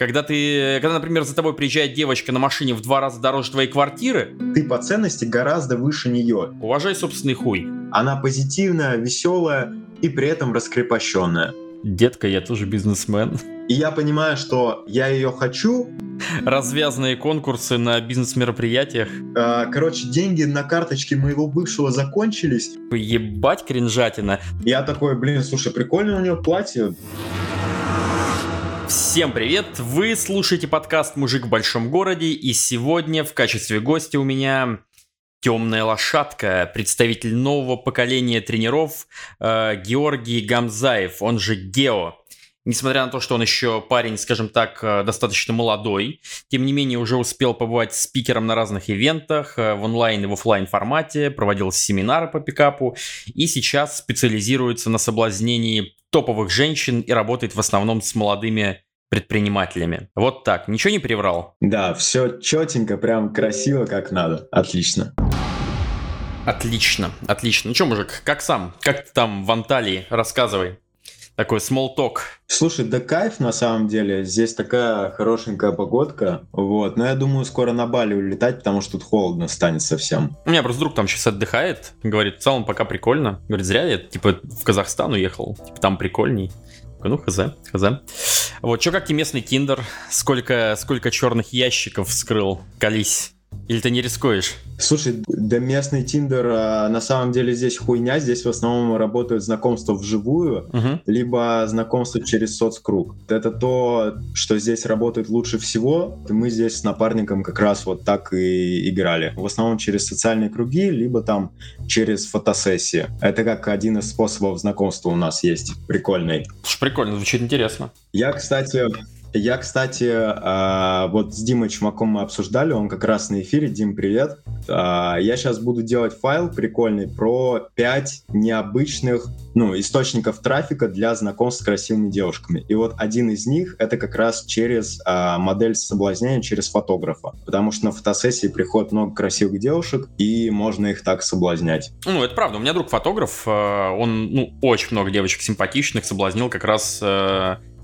Когда ты, когда, например, за тобой приезжает девочка на машине в два раза дороже твоей квартиры, Ты по ценности гораздо выше нее. уважай собственный хуй. Она позитивная, веселая и при этом раскрепощенная. Детка, я тоже бизнесмен. И я понимаю, что я ее хочу. Развязанные конкурсы на бизнес-мероприятиях. А, Короче, деньги на карточке моего бывшего закончились. Ебать кринжатина. Я такой, блин, слушай, прикольно у нее платье. Всем привет! Вы слушаете подкаст «Мужик в большом городе» и сегодня в качестве гостя у меня темная лошадка, представитель нового поколения тренеров э, Георгий Гамзаев, он же Гео. Несмотря на то, что он еще парень, скажем так, э, достаточно молодой, тем не менее уже успел побывать спикером на разных ивентах э, в онлайн и в офлайн формате, проводил семинары по пикапу и сейчас специализируется на соблазнении топовых женщин и работает в основном с молодыми предпринимателями. Вот так, ничего не приврал? Да, все четенько, прям красиво, как надо. Отлично. Отлично, отлично. Ну что, мужик, как сам? Как ты там в Анталии? Рассказывай. Такой small talk. Слушай, да кайф на самом деле. Здесь такая хорошенькая погодка. Вот. Но я думаю, скоро на Бали улетать, потому что тут холодно станет совсем. У меня просто друг там сейчас отдыхает. Говорит, в целом пока прикольно. Говорит, зря я типа в Казахстан уехал. Типа там прикольней. Ну, хз, хз. Вот, что как тебе местный киндер? Сколько, сколько черных ящиков вскрыл? Колись. Или ты не рискуешь? Слушай, да местный Тиндер а, на самом деле здесь хуйня. Здесь в основном работают знакомства вживую, Угу. либо знакомства через соцкруг. Это то, что здесь работает лучше всего. Мы здесь с напарником как раз вот так и играли. В основном через социальные круги, либо там через фотосессии. Это как один из способов знакомства у нас есть. Прикольный. Слушай, прикольно, звучит интересно. Я, кстати, я, кстати, а, вот с Димой Чумаком мы обсуждали, он как раз на эфире. Дим, привет. А, Я сейчас буду делать файл прикольный про 5 необычных ну, источников трафика для знакомств с красивыми девушками. И вот один из них — это как раз через а, модель соблазнения, через фотографа. Потому что на фотосессии приходит много красивых девушек, и можно их так соблазнять. Ну, это правда. У меня друг фотограф, он, ну, очень много девочек симпатичных соблазнил как раз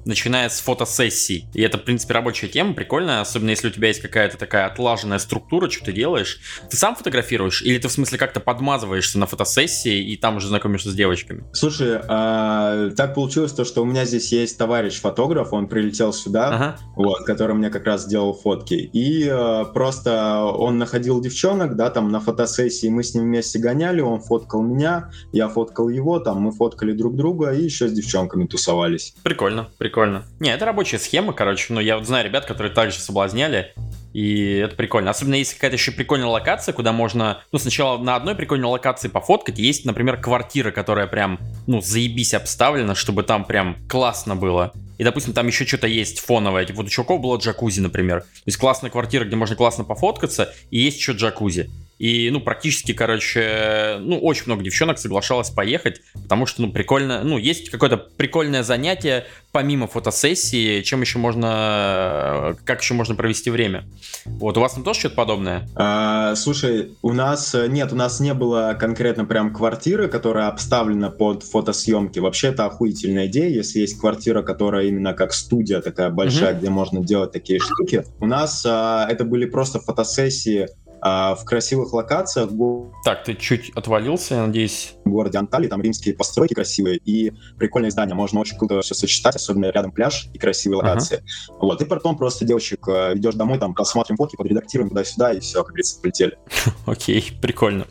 начиная с фотосессий. И это, в принципе, рабочая тема, прикольная, особенно если у тебя есть какая-то такая отлаженная структура, что ты делаешь. Ты сам фотографируешь или ты, в смысле, как-то подмазываешься на фотосессии и там уже знакомишься с девочками? Слушай, а, так получилось то, что у меня здесь есть товарищ-фотограф, он прилетел сюда, Ага. вот, который мне как раз делал фотки. И э, просто он находил девчонок, да, там на фотосессии мы с ним вместе гоняли, он фоткал меня, я фоткал его, там мы фоткали друг друга и еще с девчонками тусовались. Прикольно, прикольно. Не, это рабочая схема, короче. Ну, я вот знаю ребят, которые также соблазняли. И это прикольно. Особенно если какая-то еще прикольная локация, куда можно... Ну, сначала на одной прикольной локации пофоткать. Есть, например, квартира, которая прям, ну, заебись обставлена, чтобы там прям классно было. И, допустим, там еще что-то есть фоновое. Типа, вот у чуваков было джакузи, например. То есть классная квартира, где можно классно пофоткаться, и есть еще джакузи. И, ну, практически, короче, ну, очень много девчонок соглашалось поехать, потому что, ну, прикольно, ну, есть какое-то прикольное занятие, помимо фотосессии, чем еще можно, как еще можно провести время. Вот, у вас там тоже что-то подобное? А, слушай, у нас э, нет, у нас не было конкретно прям квартиры, которая обставлена под фотосъемки. Вообще это охуительная идея, если есть квартира, которая именно как студия такая большая, где можно делать такие штуки. У нас а, это были просто фотосессии а, в красивых локациях в Так, ты чуть отвалился, я надеюсь. городе Анталии, там римские постройки красивые и прикольные здания, можно очень круто все сочетать, особенно рядом пляж и красивые локации. Вот, и потом просто девочек э, ведешь домой, там просматриваем фотки, подредактируем туда-сюда, и все, как говорится, полетели. Окей, прикольно,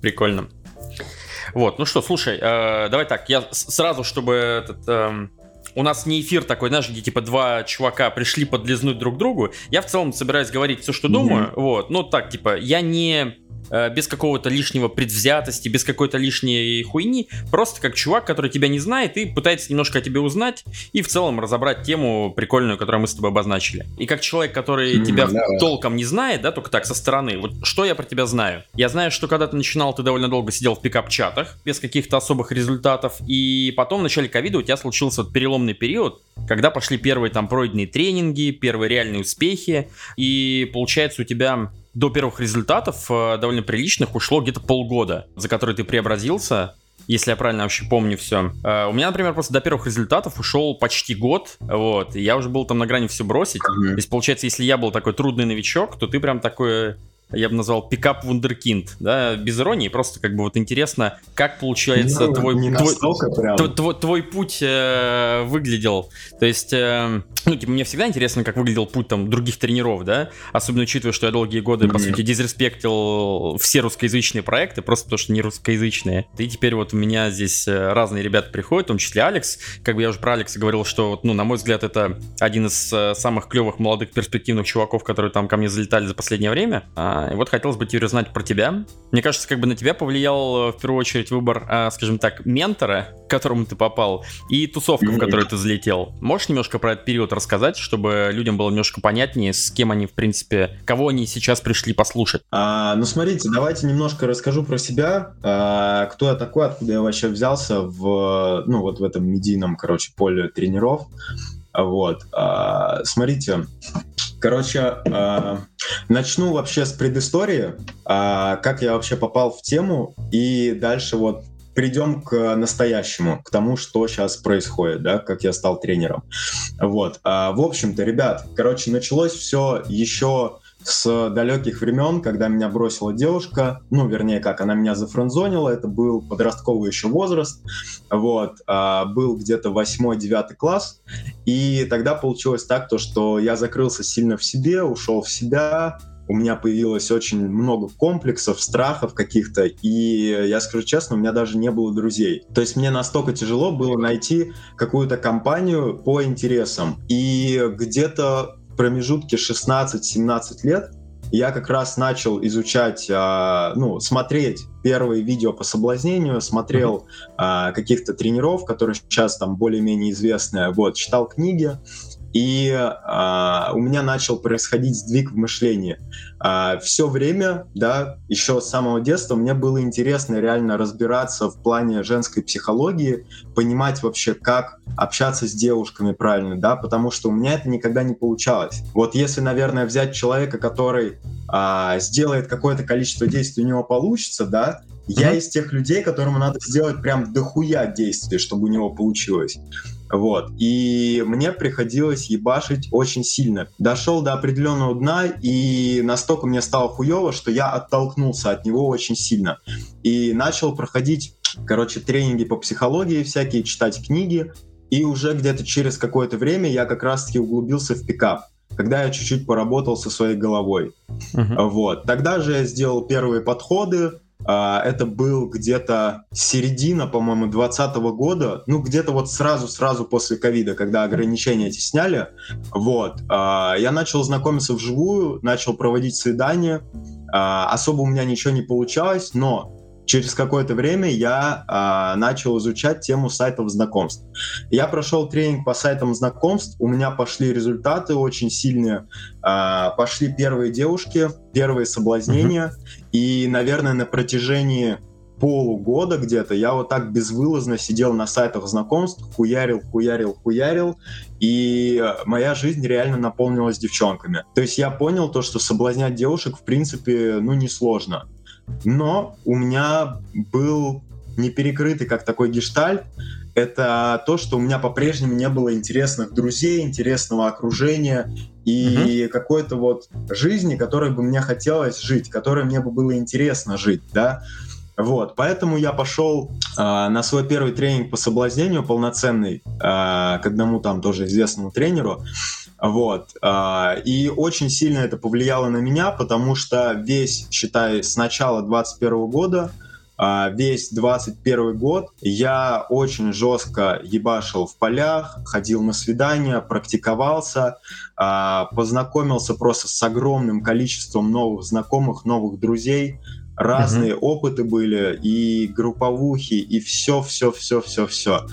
прикольно. Вот, ну что, слушай, э, давай так, я сразу, чтобы этот... эм, у нас не эфир такой, знаешь, где типа два чувака пришли подлизнуть друг другу. Я в целом собираюсь говорить все, что Мгм. думаю. Вот, ну так, типа, я не без какого-то лишнего предвзятости, без какой-то лишней хуйни, просто как чувак, который тебя не знает и пытается немножко о тебе узнать и в целом разобрать тему прикольную, которую мы с тобой обозначили. И как человек, который тебя толком не знает, да, только так со стороны, вот что я про тебя знаю? Я знаю, что когда ты начинал, ты довольно долго сидел в пикап-чатах, без каких-то особых результатов, и потом в начале ковида у тебя случился вот переломный период, когда пошли первые там пройденные тренинги, первые реальные успехи, и получается у тебя до первых результатов э, довольно приличных ушло где-то полгода, за который ты преобразился, если я правильно вообще помню все. Э, у меня, например, просто до первых результатов ушел почти год, вот, и я уже был там на грани все бросить. Mm-hmm. То есть, получается, если я был такой трудный новичок, то ты прям такой я бы назвал пикап вундеркинд, да, без иронии, просто как бы вот интересно, как получается ну, твой, твой, твой, твой, твой путь э, выглядел. То есть, э, ну, типа, мне всегда интересно, как выглядел путь там других тренеров, да, особенно учитывая, что я долгие годы, mm-hmm. по сути, дизреспектил все русскоязычные проекты, просто потому что не русскоязычные. И теперь вот у меня здесь э, разные ребята приходят, в том числе Алекс, как бы я уже про Алекса говорил, что, ну, на мой взгляд, это один из э, самых клевых молодых перспективных чуваков, которые там ко мне залетали за последнее время. А, и вот хотелось бы теперь узнать про тебя. Мне кажется, как бы на тебя повлиял э, в первую очередь выбор, а, скажем так, ментора, к которому ты попал, и тусовка, в которую ты залетел. Можешь немножко про этот период рассказать, чтобы людям было немножко понятнее, с кем они, в принципе, кого они сейчас пришли послушать? А, ну, смотрите, давайте немножко расскажу про себя. А, кто я такой, откуда я вообще взялся в, ну, вот в этом медийном, короче, поле тренеров. Вот. А, смотрите, короче, а, начну вообще с предыстории, а, как я вообще попал в тему, и дальше вот придем к настоящему, к тому, что сейчас происходит, да, как я стал тренером. Вот. А, в общем-то, ребят, короче, началось все еще с далеких времен, когда меня бросила девушка, ну, вернее, как, она меня зафронзонила, это был подростковый еще возраст, вот, а, был где-то 8-9 класс, и тогда получилось так, то, что я закрылся сильно в себе, ушел в себя, у меня появилось очень много комплексов, страхов каких-то, и я скажу честно, у меня даже не было друзей. То есть мне настолько тяжело было найти какую-то компанию по интересам. И где-то промежутке 16-17 лет я как раз начал изучать, а, ну, смотреть первые видео по соблазнению, смотрел а, каких-то тренеров, которые сейчас там более-менее известные, вот, читал книги, и а, у меня начал происходить сдвиг в мышлении. А, все время, да, еще с самого детства мне было интересно реально разбираться в плане женской психологии, понимать вообще, как общаться с девушками правильно, да, потому что у меня это никогда не получалось. Вот если, наверное, взять человека, который а, сделает какое-то количество действий, у него получится, да, я из тех людей, которым надо сделать прям дохуя действий, чтобы у него получилось. Вот. И мне приходилось ебашить очень сильно. Дошел до определенного дна, и настолько мне стало хуево, что я оттолкнулся от него очень сильно. И начал проходить, короче, тренинги по психологии всякие, читать книги. И уже где-то через какое-то время я как раз-таки углубился в пикап когда я чуть-чуть поработал со своей головой. Uh-huh. Вот. Тогда же я сделал первые подходы, это был где-то середина, по-моему, 2020 года, ну, где-то вот сразу-сразу после ковида, когда ограничения эти сняли, вот, а, я начал знакомиться вживую, начал проводить свидания, а, особо у меня ничего не получалось, но через какое-то время я а, начал изучать тему сайтов знакомств. Я прошел тренинг по сайтам знакомств, у меня пошли результаты очень сильные, а, пошли первые девушки, первые соблазнения, mm-hmm. и, наверное, на протяжении полугода где-то я вот так безвылазно сидел на сайтах знакомств, хуярил, хуярил, хуярил, и моя жизнь реально наполнилась девчонками. То есть я понял то, что соблазнять девушек, в принципе, ну, несложно. Но у меня был не перекрытый как такой гештальт, это то, что у меня по-прежнему не было интересных друзей, интересного окружения и угу. какой-то вот жизни, которой бы мне хотелось жить, которой мне бы было интересно жить, да. Вот, поэтому я пошел э, на свой первый тренинг по соблазнению полноценный э, к одному там тоже известному тренеру. Вот. А, и очень сильно это повлияло на меня, потому что весь, считай, с начала 21 года, а, весь 21 год я очень жестко ебашил в полях, ходил на свидания, практиковался, а, познакомился просто с огромным количеством новых знакомых, новых друзей, разные mm-hmm. опыты были, и групповухи, и все, все, все, все, все.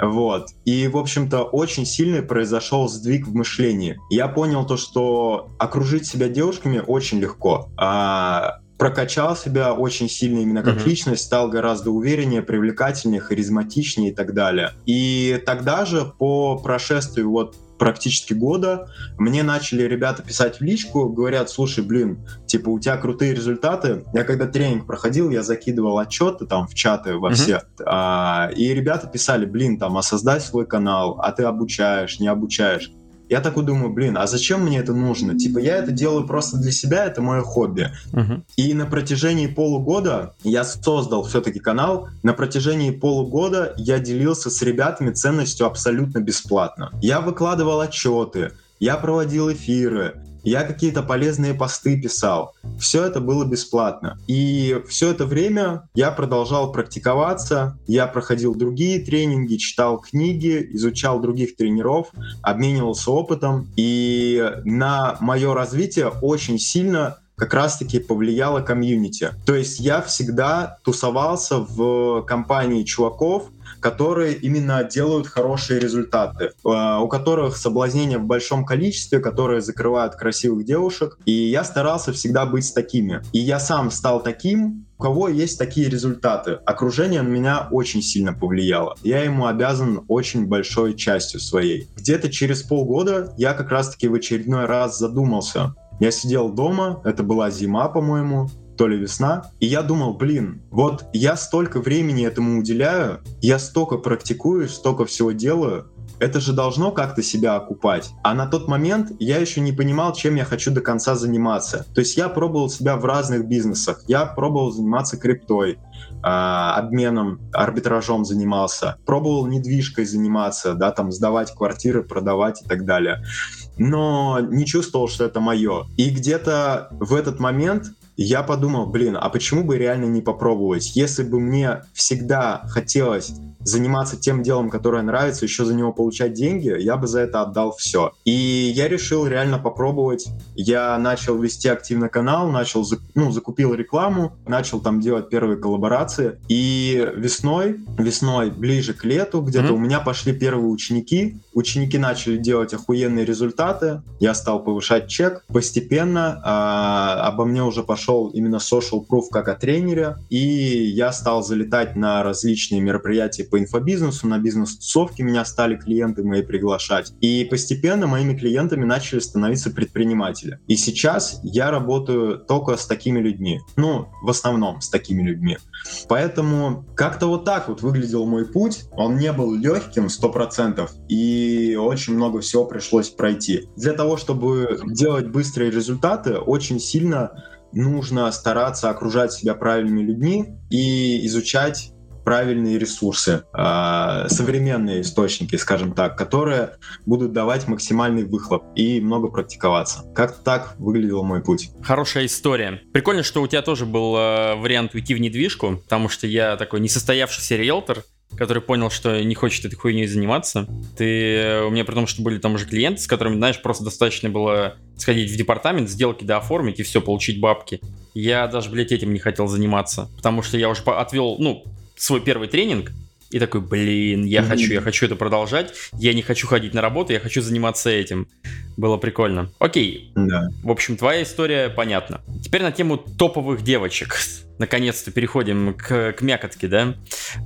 Вот. И, в общем-то, очень сильный произошел сдвиг в мышлении. Я понял то, что окружить себя девушками очень легко. А прокачал себя очень сильно именно как mm-hmm. личность, стал гораздо увереннее, привлекательнее, харизматичнее и так далее. И тогда же по прошествию вот практически года, мне начали ребята писать в личку, говорят, слушай, блин, типа у тебя крутые результаты. Я когда тренинг проходил, я закидывал отчеты там в чаты во все, mm-hmm. а, и ребята писали, блин, там, а создай свой канал, а ты обучаешь, не обучаешь. Я такой думаю, блин, а зачем мне это нужно? Типа, я это делаю просто для себя, это мое хобби. Uh-huh. И на протяжении полугода я создал все-таки канал. На протяжении полугода я делился с ребятами ценностью абсолютно бесплатно. Я выкладывал отчеты, я проводил эфиры, я какие-то полезные посты писал. Все это было бесплатно. И все это время я продолжал практиковаться, я проходил другие тренинги, читал книги, изучал других тренеров, обменивался опытом. И на мое развитие очень сильно как раз-таки повлияло комьюнити. То есть я всегда тусовался в компании чуваков, которые именно делают хорошие результаты, э, у которых соблазнения в большом количестве, которые закрывают красивых девушек. И я старался всегда быть с такими. И я сам стал таким, у кого есть такие результаты. Окружение на меня очень сильно повлияло. Я ему обязан очень большой частью своей. Где-то через полгода я как раз-таки в очередной раз задумался. Я сидел дома, это была зима, по-моему, то ли весна. И я думал, блин, вот я столько времени этому уделяю, я столько практикую, столько всего делаю, это же должно как-то себя окупать. А на тот момент я еще не понимал, чем я хочу до конца заниматься. То есть я пробовал себя в разных бизнесах. Я пробовал заниматься криптой, э, обменом, арбитражом занимался. Пробовал недвижкой заниматься, да, там сдавать квартиры, продавать и так далее. Но не чувствовал, что это мое. И где-то в этот момент я подумал, блин, а почему бы реально не попробовать? Если бы мне всегда хотелось заниматься тем делом, которое нравится, еще за него получать деньги, я бы за это отдал все. И я решил реально попробовать. Я начал вести активно канал, начал, ну, закупил рекламу, начал там делать первые коллаборации. И весной, весной, ближе к лету, где-то mm-hmm. у меня пошли первые ученики. Ученики начали делать охуенные результаты. Я стал повышать чек. Постепенно а, обо мне уже пошел именно social proof как о тренере. И я стал залетать на различные мероприятия по инфобизнесу, на бизнес-тусовки меня стали клиенты мои приглашать. И постепенно моими клиентами начали становиться предприниматели. И сейчас я работаю только с такими людьми. Ну, в основном с такими людьми. Поэтому как-то вот так вот выглядел мой путь. Он не был легким, сто процентов, и очень много всего пришлось пройти. Для того, чтобы делать быстрые результаты, очень сильно нужно стараться окружать себя правильными людьми и изучать правильные ресурсы, э, современные источники, скажем так, которые будут давать максимальный выхлоп и много практиковаться. Как так выглядел мой путь. Хорошая история. Прикольно, что у тебя тоже был э, вариант уйти в недвижку, потому что я такой несостоявшийся риэлтор, который понял, что не хочет этой хуйней заниматься. Ты, у меня при том, что были там уже клиенты, с которыми, знаешь, просто достаточно было сходить в департамент, сделки дооформить и все, получить бабки. Я даже, блядь, этим не хотел заниматься, потому что я уже отвел, ну, свой первый тренинг, и такой, блин, я mm-hmm. хочу, я хочу это продолжать, я не хочу ходить на работу, я хочу заниматься этим. Было прикольно. Окей. Да. В общем, твоя история понятна. Теперь на тему топовых девочек наконец-то переходим к, к мякотке, да.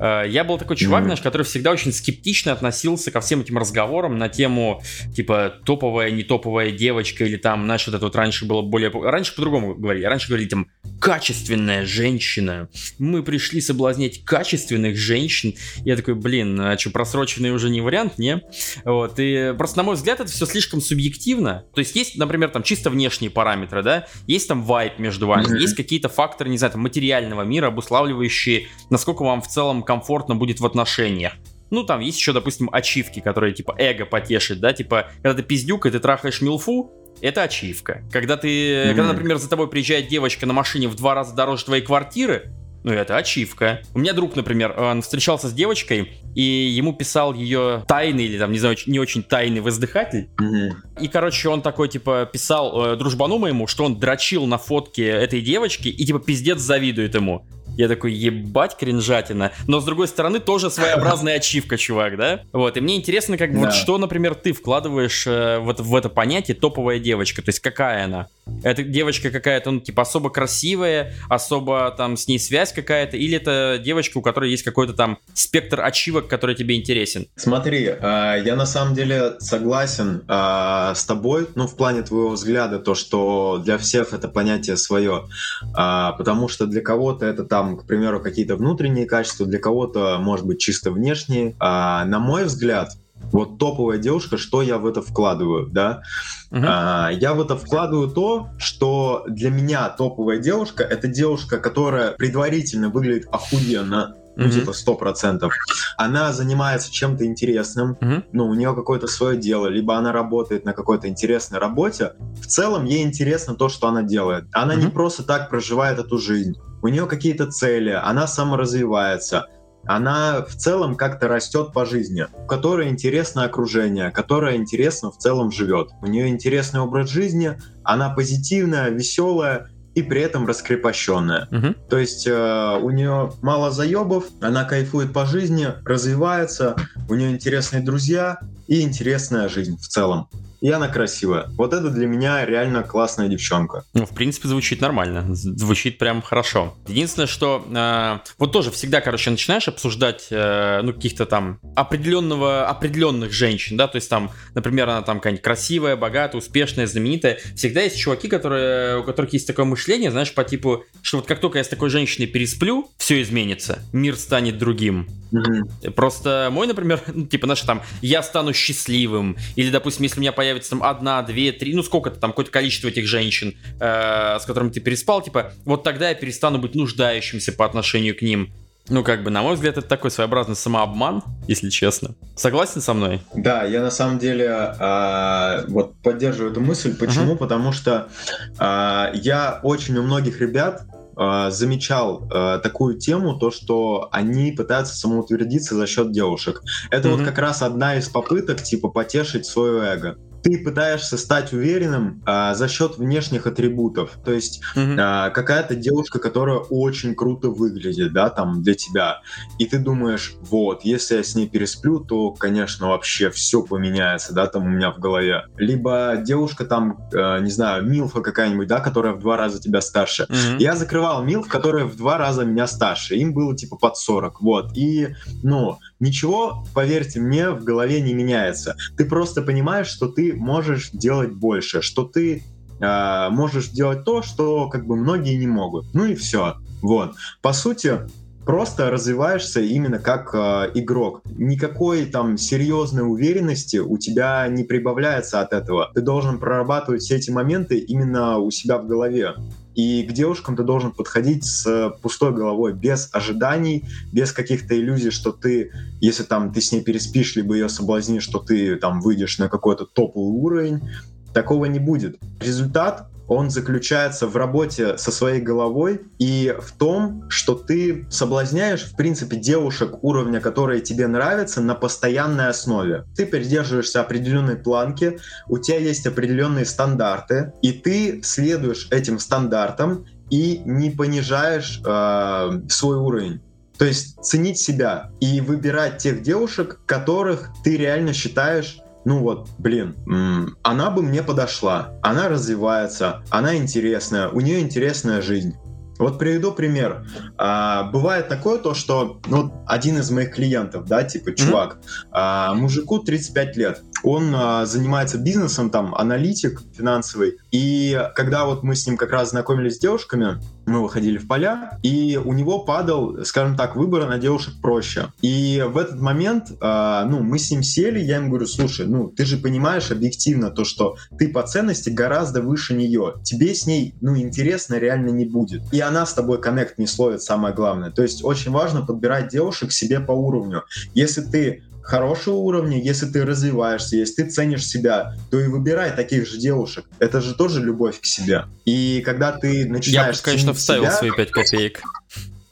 Э, я был такой чувак, mm-hmm. знаешь, который всегда очень скептично относился ко всем этим разговорам на тему, типа, топовая, не топовая девочка, или там, знаешь, вот это вот раньше было более... Раньше по-другому говорили. Раньше говорили, там, качественная женщина. Мы пришли соблазнять качественных женщин. Я такой, блин, а что, просроченный уже не вариант, не? Вот, и просто, на мой взгляд, это все слишком субъективно. То есть есть, например, там, чисто внешние параметры, да, есть там вайп между вами, mm-hmm. есть какие-то факторы, не знаю, там, материального мира, обуславливающие, насколько вам в целом комфортно будет в отношениях. Ну, там есть еще, допустим, ачивки, которые, типа, эго потешит, да, типа, когда ты пиздюк, и ты трахаешь милфу, это ачивка. Когда ты, mm-hmm. когда, например, за тобой приезжает девочка на машине в два раза дороже твоей квартиры, ну, это ачивка. У меня друг, например, он встречался с девочкой, и ему писал ее тайный или там, не знаю, не очень тайный воздыхатель. Mm-hmm. И, короче, он такой, типа, писал э, дружбану моему, что он дрочил на фотке этой девочки и, типа, пиздец завидует ему. Я такой, ебать, кринжатина. Но, с другой стороны, тоже своеобразная ачивка, чувак, да? Вот, и мне интересно, как бы, да. вот что, например, ты вкладываешь э, вот в это понятие топовая девочка, то есть какая она? Это девочка какая-то, ну, типа, особо красивая, особо там с ней связь какая-то, или это девочка, у которой есть какой-то там спектр ачивок, который тебе интересен? Смотри, э, я на самом деле согласен э, с тобой, ну, в плане твоего взгляда, то, что для всех это понятие свое, э, потому что для кого-то это там, к примеру, какие-то внутренние качества, для кого-то, может быть, чисто внешние. А, на мой взгляд, вот топовая девушка, что я в это вкладываю, да? Uh-huh. А, я в это вкладываю то, что для меня топовая девушка это девушка, которая предварительно выглядит охуенно, ну, mm-hmm. типа, сто процентов. Она занимается чем-то интересным, mm-hmm. ну, у нее какое-то свое дело, либо она работает на какой-то интересной работе. В целом, ей интересно то, что она делает. Она mm-hmm. не просто так проживает эту жизнь. У нее какие-то цели, она саморазвивается она в целом как-то растет по жизни, у которой интересное окружение, которая интересно в целом живет. У нее интересный образ жизни, она позитивная, веселая, и при этом раскрепощенная. Угу. То есть э, у нее мало заебов, она кайфует по жизни, развивается, у нее интересные друзья и интересная жизнь в целом и она красивая. Вот это для меня реально классная девчонка. Ну, в принципе, звучит нормально. Звучит прям хорошо. Единственное, что э, вот тоже всегда, короче, начинаешь обсуждать, э, ну, каких-то там определенного, определенных женщин, да, то есть там, например, она там какая-нибудь красивая, богатая, успешная, знаменитая. Всегда есть чуваки, которые, у которых есть такое мышление, знаешь, по типу, что вот как только я с такой женщиной пересплю, все изменится, мир станет другим. Mm-hmm. Просто мой, например, ну, типа, наш там, я стану счастливым, или, допустим, если у меня появится там одна, две, три, ну сколько-то там, какое-то количество этих женщин, э, с которыми ты переспал, типа, вот тогда я перестану быть нуждающимся по отношению к ним. Ну, как бы, на мой взгляд, это такой своеобразный самообман, если честно. Согласен со мной? Да, я на самом деле э, вот поддерживаю эту мысль. Почему? Uh-huh. Потому что э, я очень у многих ребят э, замечал э, такую тему, то, что они пытаются самоутвердиться за счет девушек. Это mm-hmm. вот как раз одна из попыток, типа, потешить свое эго ты пытаешься стать уверенным а, за счет внешних атрибутов. То есть mm-hmm. а, какая-то девушка, которая очень круто выглядит, да, там для тебя, и ты думаешь, вот, если я с ней пересплю, то, конечно, вообще все поменяется, да, там у меня в голове. Либо девушка там, а, не знаю, Милфа какая-нибудь, да, которая в два раза тебя старше. Mm-hmm. Я закрывал Милф, которая в два раза меня старше. Им было типа под 40, вот. И, ну, ничего, поверьте мне, в голове не меняется. Ты просто понимаешь, что ты можешь делать больше, что ты э, можешь делать то, что как бы многие не могут. Ну и все. Вот. По сути, просто развиваешься именно как э, игрок. Никакой там серьезной уверенности у тебя не прибавляется от этого. Ты должен прорабатывать все эти моменты именно у себя в голове. И к девушкам ты должен подходить с пустой головой, без ожиданий, без каких-то иллюзий, что ты, если там ты с ней переспишь, либо ее соблазнишь, что ты там выйдешь на какой-то топовый уровень. Такого не будет. Результат он заключается в работе со своей головой и в том, что ты соблазняешь, в принципе, девушек уровня, которые тебе нравятся, на постоянной основе. Ты придерживаешься определенной планки, у тебя есть определенные стандарты, и ты следуешь этим стандартам и не понижаешь э, свой уровень. То есть ценить себя и выбирать тех девушек, которых ты реально считаешь ну вот, блин, она бы мне подошла, она развивается, она интересная, у нее интересная жизнь. Вот приведу пример. А, бывает такое то, что ну, один из моих клиентов, да, типа чувак, mm-hmm. а, мужику 35 лет, он а, занимается бизнесом, там, аналитик финансовый, и когда вот мы с ним как раз знакомились с девушками, мы выходили в поля, и у него падал, скажем так, выбор на девушек проще. И в этот момент, э, ну, мы с ним сели, я ему говорю, слушай, ну, ты же понимаешь объективно то, что ты по ценности гораздо выше нее. Тебе с ней, ну, интересно реально не будет. И она с тобой коннект не словит, самое главное. То есть очень важно подбирать девушек себе по уровню. Если ты хорошего уровня, если ты развиваешься, если ты ценишь себя, то и выбирай таких же девушек. Это же тоже любовь к себе. И когда ты начинаешь... Я конечно, вставил себя... свои пять копеек.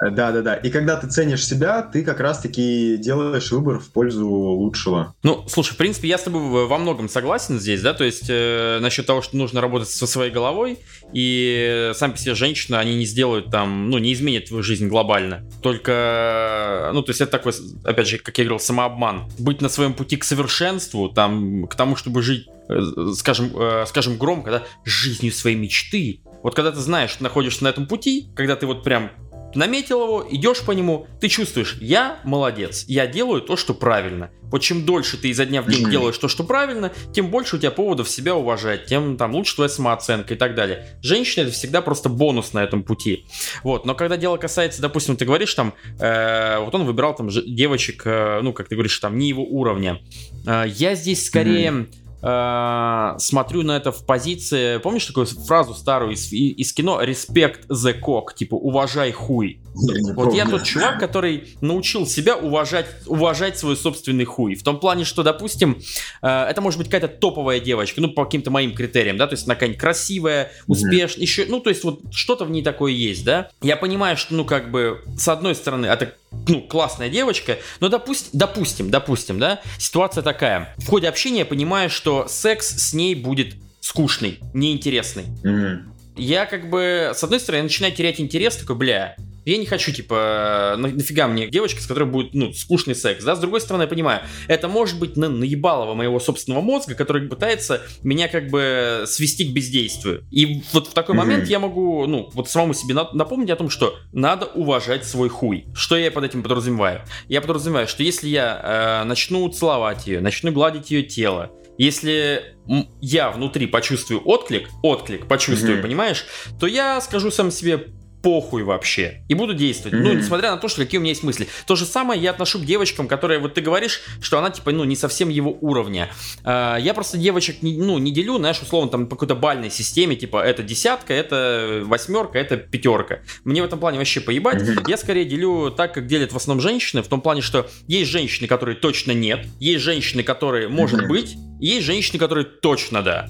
Да-да-да. И когда ты ценишь себя, ты как раз-таки делаешь выбор в пользу лучшего. Ну, слушай, в принципе, я с тобой во многом согласен здесь, да, то есть э, насчет того, что нужно работать со своей головой, и сам по себе женщины, они не сделают там, ну, не изменят твою жизнь глобально. Только, ну, то есть это такой, опять же, как я говорил, самообман. Быть на своем пути к совершенству, там, к тому, чтобы жить, э, скажем, э, скажем громко, да, жизнью своей мечты. Вот когда ты знаешь, что находишься на этом пути, когда ты вот прям наметил его, идешь по нему, ты чувствуешь, я молодец, я делаю то, что правильно. Вот чем дольше ты изо дня в день делаешь то, что правильно, тем больше у тебя поводов себя уважать, тем там лучше твоя самооценка и так далее. Женщина это всегда просто бонус на этом пути. Вот, но когда дело касается, допустим, ты говоришь там, э, вот он выбирал там девочек, э, ну как ты говоришь, там не его уровня. Э, я здесь скорее mm-hmm э, смотрю на это в позиции, помнишь такую фразу старую из, из кино «Respect the cock», типа «уважай хуй». Я вот помню. я тот чувак, который научил себя уважать, уважать свой собственный хуй. В том плане, что, допустим, э, это может быть какая-то топовая девочка, ну, по каким-то моим критериям, да, то есть она какая-нибудь красивая, успешная, mm-hmm. еще, ну, то есть вот что-то в ней такое есть, да. Я понимаю, что, ну, как бы, с одной стороны, это ну, классная девочка, но допустим, допустим, допустим, да, ситуация такая. В ходе общения я понимаю, что секс с ней будет скучный, неинтересный. Mm-hmm. Я как бы, с одной стороны, начинаю терять интерес, такой, бля, я не хочу, типа, на, нафига мне девочка, с которой будет, ну, скучный секс, да? С другой стороны, я понимаю, это может быть на, наебалово моего собственного мозга, который пытается меня как бы свести к бездействию. И вот в такой mm-hmm. момент я могу, ну, вот самому себе на, напомнить о том, что надо уважать свой хуй. Что я под этим подразумеваю? Я подразумеваю, что если я э, начну целовать ее, начну гладить ее тело, если я внутри почувствую отклик, отклик почувствую, mm-hmm. понимаешь, то я скажу сам себе, похуй вообще. И буду действовать. Mm-hmm. Ну, несмотря на то, что какие у меня есть мысли. То же самое я отношу к девочкам, которые, вот ты говоришь, что она, типа, ну, не совсем его уровня. А, я просто девочек, не, ну, не делю, знаешь, условно, там, по какой-то бальной системе, типа, это десятка, это восьмерка, это пятерка. Мне в этом плане вообще поебать. Mm-hmm. Я скорее делю так, как делят в основном женщины, в том плане, что есть женщины, которые точно нет, есть женщины, которые, может mm-hmm. быть, есть женщины, которые точно да.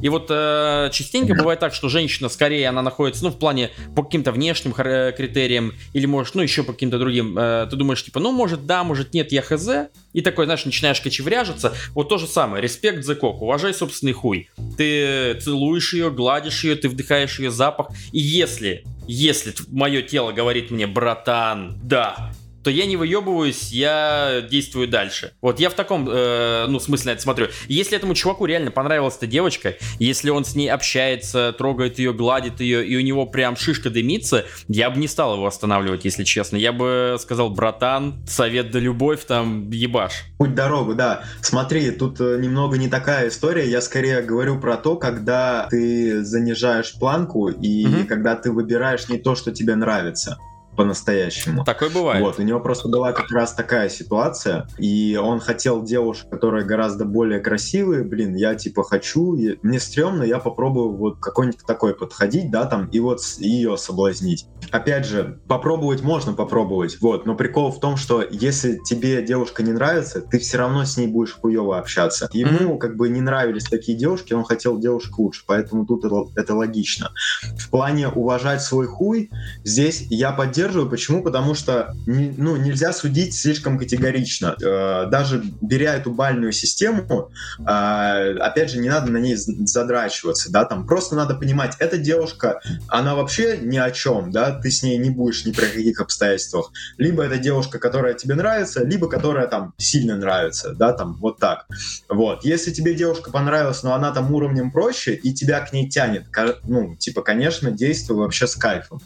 И вот э, частенько бывает так, что женщина скорее она находится, ну, в плане по каким-то внешним критериям, или может, ну, еще по каким-то другим, э, ты думаешь, типа, ну, может, да, может, нет, я хз, и такой, знаешь, начинаешь кочевряжиться. Вот то же самое, респект за кок, уважай собственный хуй. Ты целуешь ее, гладишь ее, ты вдыхаешь ее запах, и если, если мое тело говорит мне, братан, да, то я не выебываюсь, я действую дальше. Вот я в таком, э, ну, смысле на это смотрю. Если этому чуваку реально понравилась эта девочка, если он с ней общается, трогает ее, гладит ее, и у него прям шишка дымится, я бы не стал его останавливать, если честно. Я бы сказал, братан, совет да любовь, там, ебаш. Путь дорогу, да. Смотри, тут э, немного не такая история. Я скорее говорю про то, когда ты занижаешь планку и угу. когда ты выбираешь не то, что тебе нравится по-настоящему. Такое бывает. Вот, у него просто была как раз такая ситуация, и он хотел девушек, которые гораздо более красивые, блин, я типа хочу, я, мне стрёмно, я попробую вот какой-нибудь такой подходить, да, там, и вот ее соблазнить. Опять же, попробовать можно попробовать, вот, но прикол в том, что если тебе девушка не нравится, ты все равно с ней будешь хуево общаться. Ему mm-hmm. как бы не нравились такие девушки, он хотел девушек лучше, поэтому тут это, это логично. В плане уважать свой хуй, здесь я поддерживаю поддерживаю. Почему? Потому что ну, нельзя судить слишком категорично. Э, даже беря эту бальную систему, э, опять же, не надо на ней задрачиваться, да, там просто надо понимать, эта девушка, она вообще ни о чем, да, ты с ней не будешь ни при каких обстоятельствах. Либо это девушка, которая тебе нравится, либо которая там сильно нравится, да, там вот так. Вот. Если тебе девушка понравилась, но она там уровнем проще, и тебя к ней тянет, ну, типа, конечно, действуй вообще с кайфом.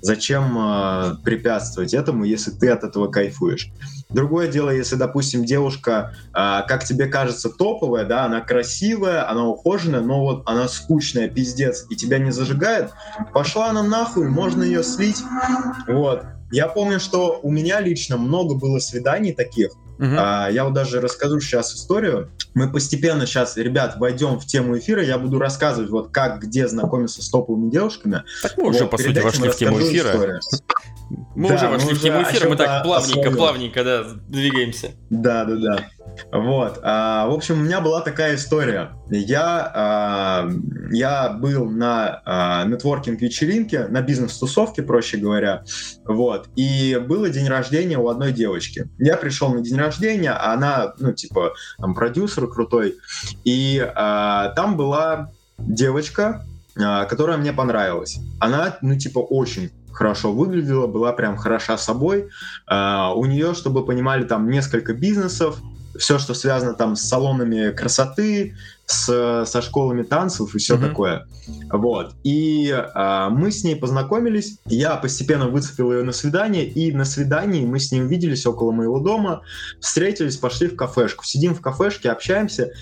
Зачем препятствовать этому, если ты от этого кайфуешь. Другое дело, если, допустим, девушка, а, как тебе кажется, топовая, да, она красивая, она ухоженная, но вот она скучная, пиздец, и тебя не зажигает, пошла она нахуй, можно ее слить. Вот. Я помню, что у меня лично много было свиданий таких, Uh-huh. А, я вот даже расскажу сейчас историю. Мы постепенно сейчас, ребят, войдем в тему эфира. Я буду рассказывать, вот как, где знакомиться с топовыми девушками. Так мы вот, уже, по сути, вошли в тему эфира. Историю. Мы да, уже вошли мы в тему эфира, мы так плавненько, плавненько, да, двигаемся. Да, да, да. Вот. А, в общем, у меня была такая история. Я, а, я был на а, нетворкинг-вечеринке, на бизнес-тусовке, проще говоря. Вот. И было день рождения у одной девочки. Я пришел на день рождения, а она, ну, типа, там, продюсер крутой. И а, там была девочка, а, которая мне понравилась. Она, ну, типа, очень хорошо выглядела, была прям хороша собой. Uh, у нее, чтобы понимали, там несколько бизнесов, все, что связано там с салонами красоты, с, со школами танцев и все mm-hmm. такое. Вот. И а, мы с ней познакомились, я постепенно выцепил ее на свидание, и на свидании мы с ней увиделись около моего дома, встретились, пошли в кафешку. Сидим в кафешке, общаемся,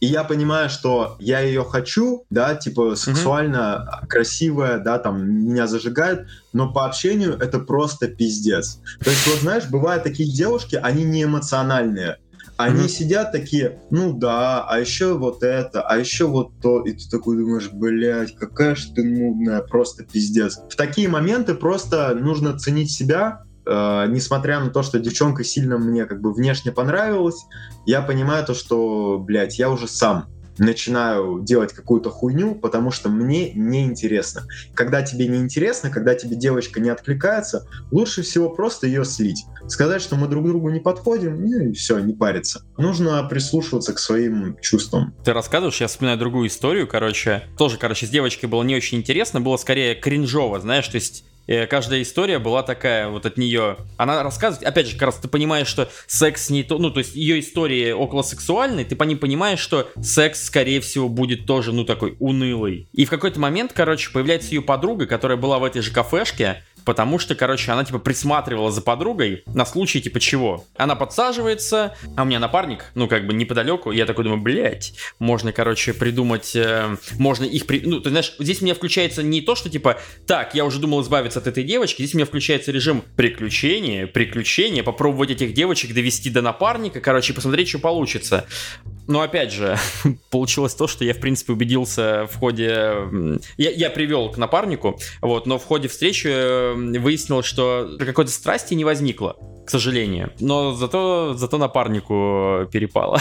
и я понимаю, что я ее хочу, да, типа сексуально mm-hmm. красивая, да, там меня зажигает, но по общению это просто пиздец. То есть, вот знаешь, бывают такие девушки, они не эмоциональные. Они mm-hmm. сидят такие, ну да, а еще вот это, а еще вот то, и ты такой думаешь, блядь, какая же ты нудная, просто пиздец. В такие моменты просто нужно ценить себя, э, несмотря на то, что девчонка сильно мне как бы внешне понравилась, я понимаю то, что, блядь, я уже сам начинаю делать какую-то хуйню, потому что мне неинтересно. Когда тебе неинтересно, когда тебе девочка не откликается, лучше всего просто ее слить. Сказать, что мы друг другу не подходим, ну и все, не париться. Нужно прислушиваться к своим чувствам. Ты рассказываешь, я вспоминаю другую историю, короче. Тоже, короче, с девочкой было не очень интересно, было скорее кринжово, знаешь, то есть и каждая история была такая вот от нее. Она рассказывает, опять же, как раз ты понимаешь, что секс не то, ну, то есть ее истории около сексуальной, ты по ним понимаешь, что секс, скорее всего, будет тоже, ну, такой унылый. И в какой-то момент, короче, появляется ее подруга, которая была в этой же кафешке, потому что, короче, она, типа, присматривала за подругой на случай, типа, чего. Она подсаживается, а у меня напарник, ну, как бы, неподалеку, я такой думаю, блядь, можно, короче, придумать, э, можно их, при... ну, ты знаешь, здесь у меня включается не то, что, типа, так, я уже думал избавиться от этой девочки, здесь у меня включается режим приключения, приключения, попробовать этих девочек довести до напарника, короче, посмотреть, что получится. Но опять же, получилось то, что я, в принципе, убедился в ходе... Я, я привел к напарнику, вот, но в ходе встречи выяснилось, что какой-то страсти не возникло, к сожалению. Но зато, зато напарнику перепало.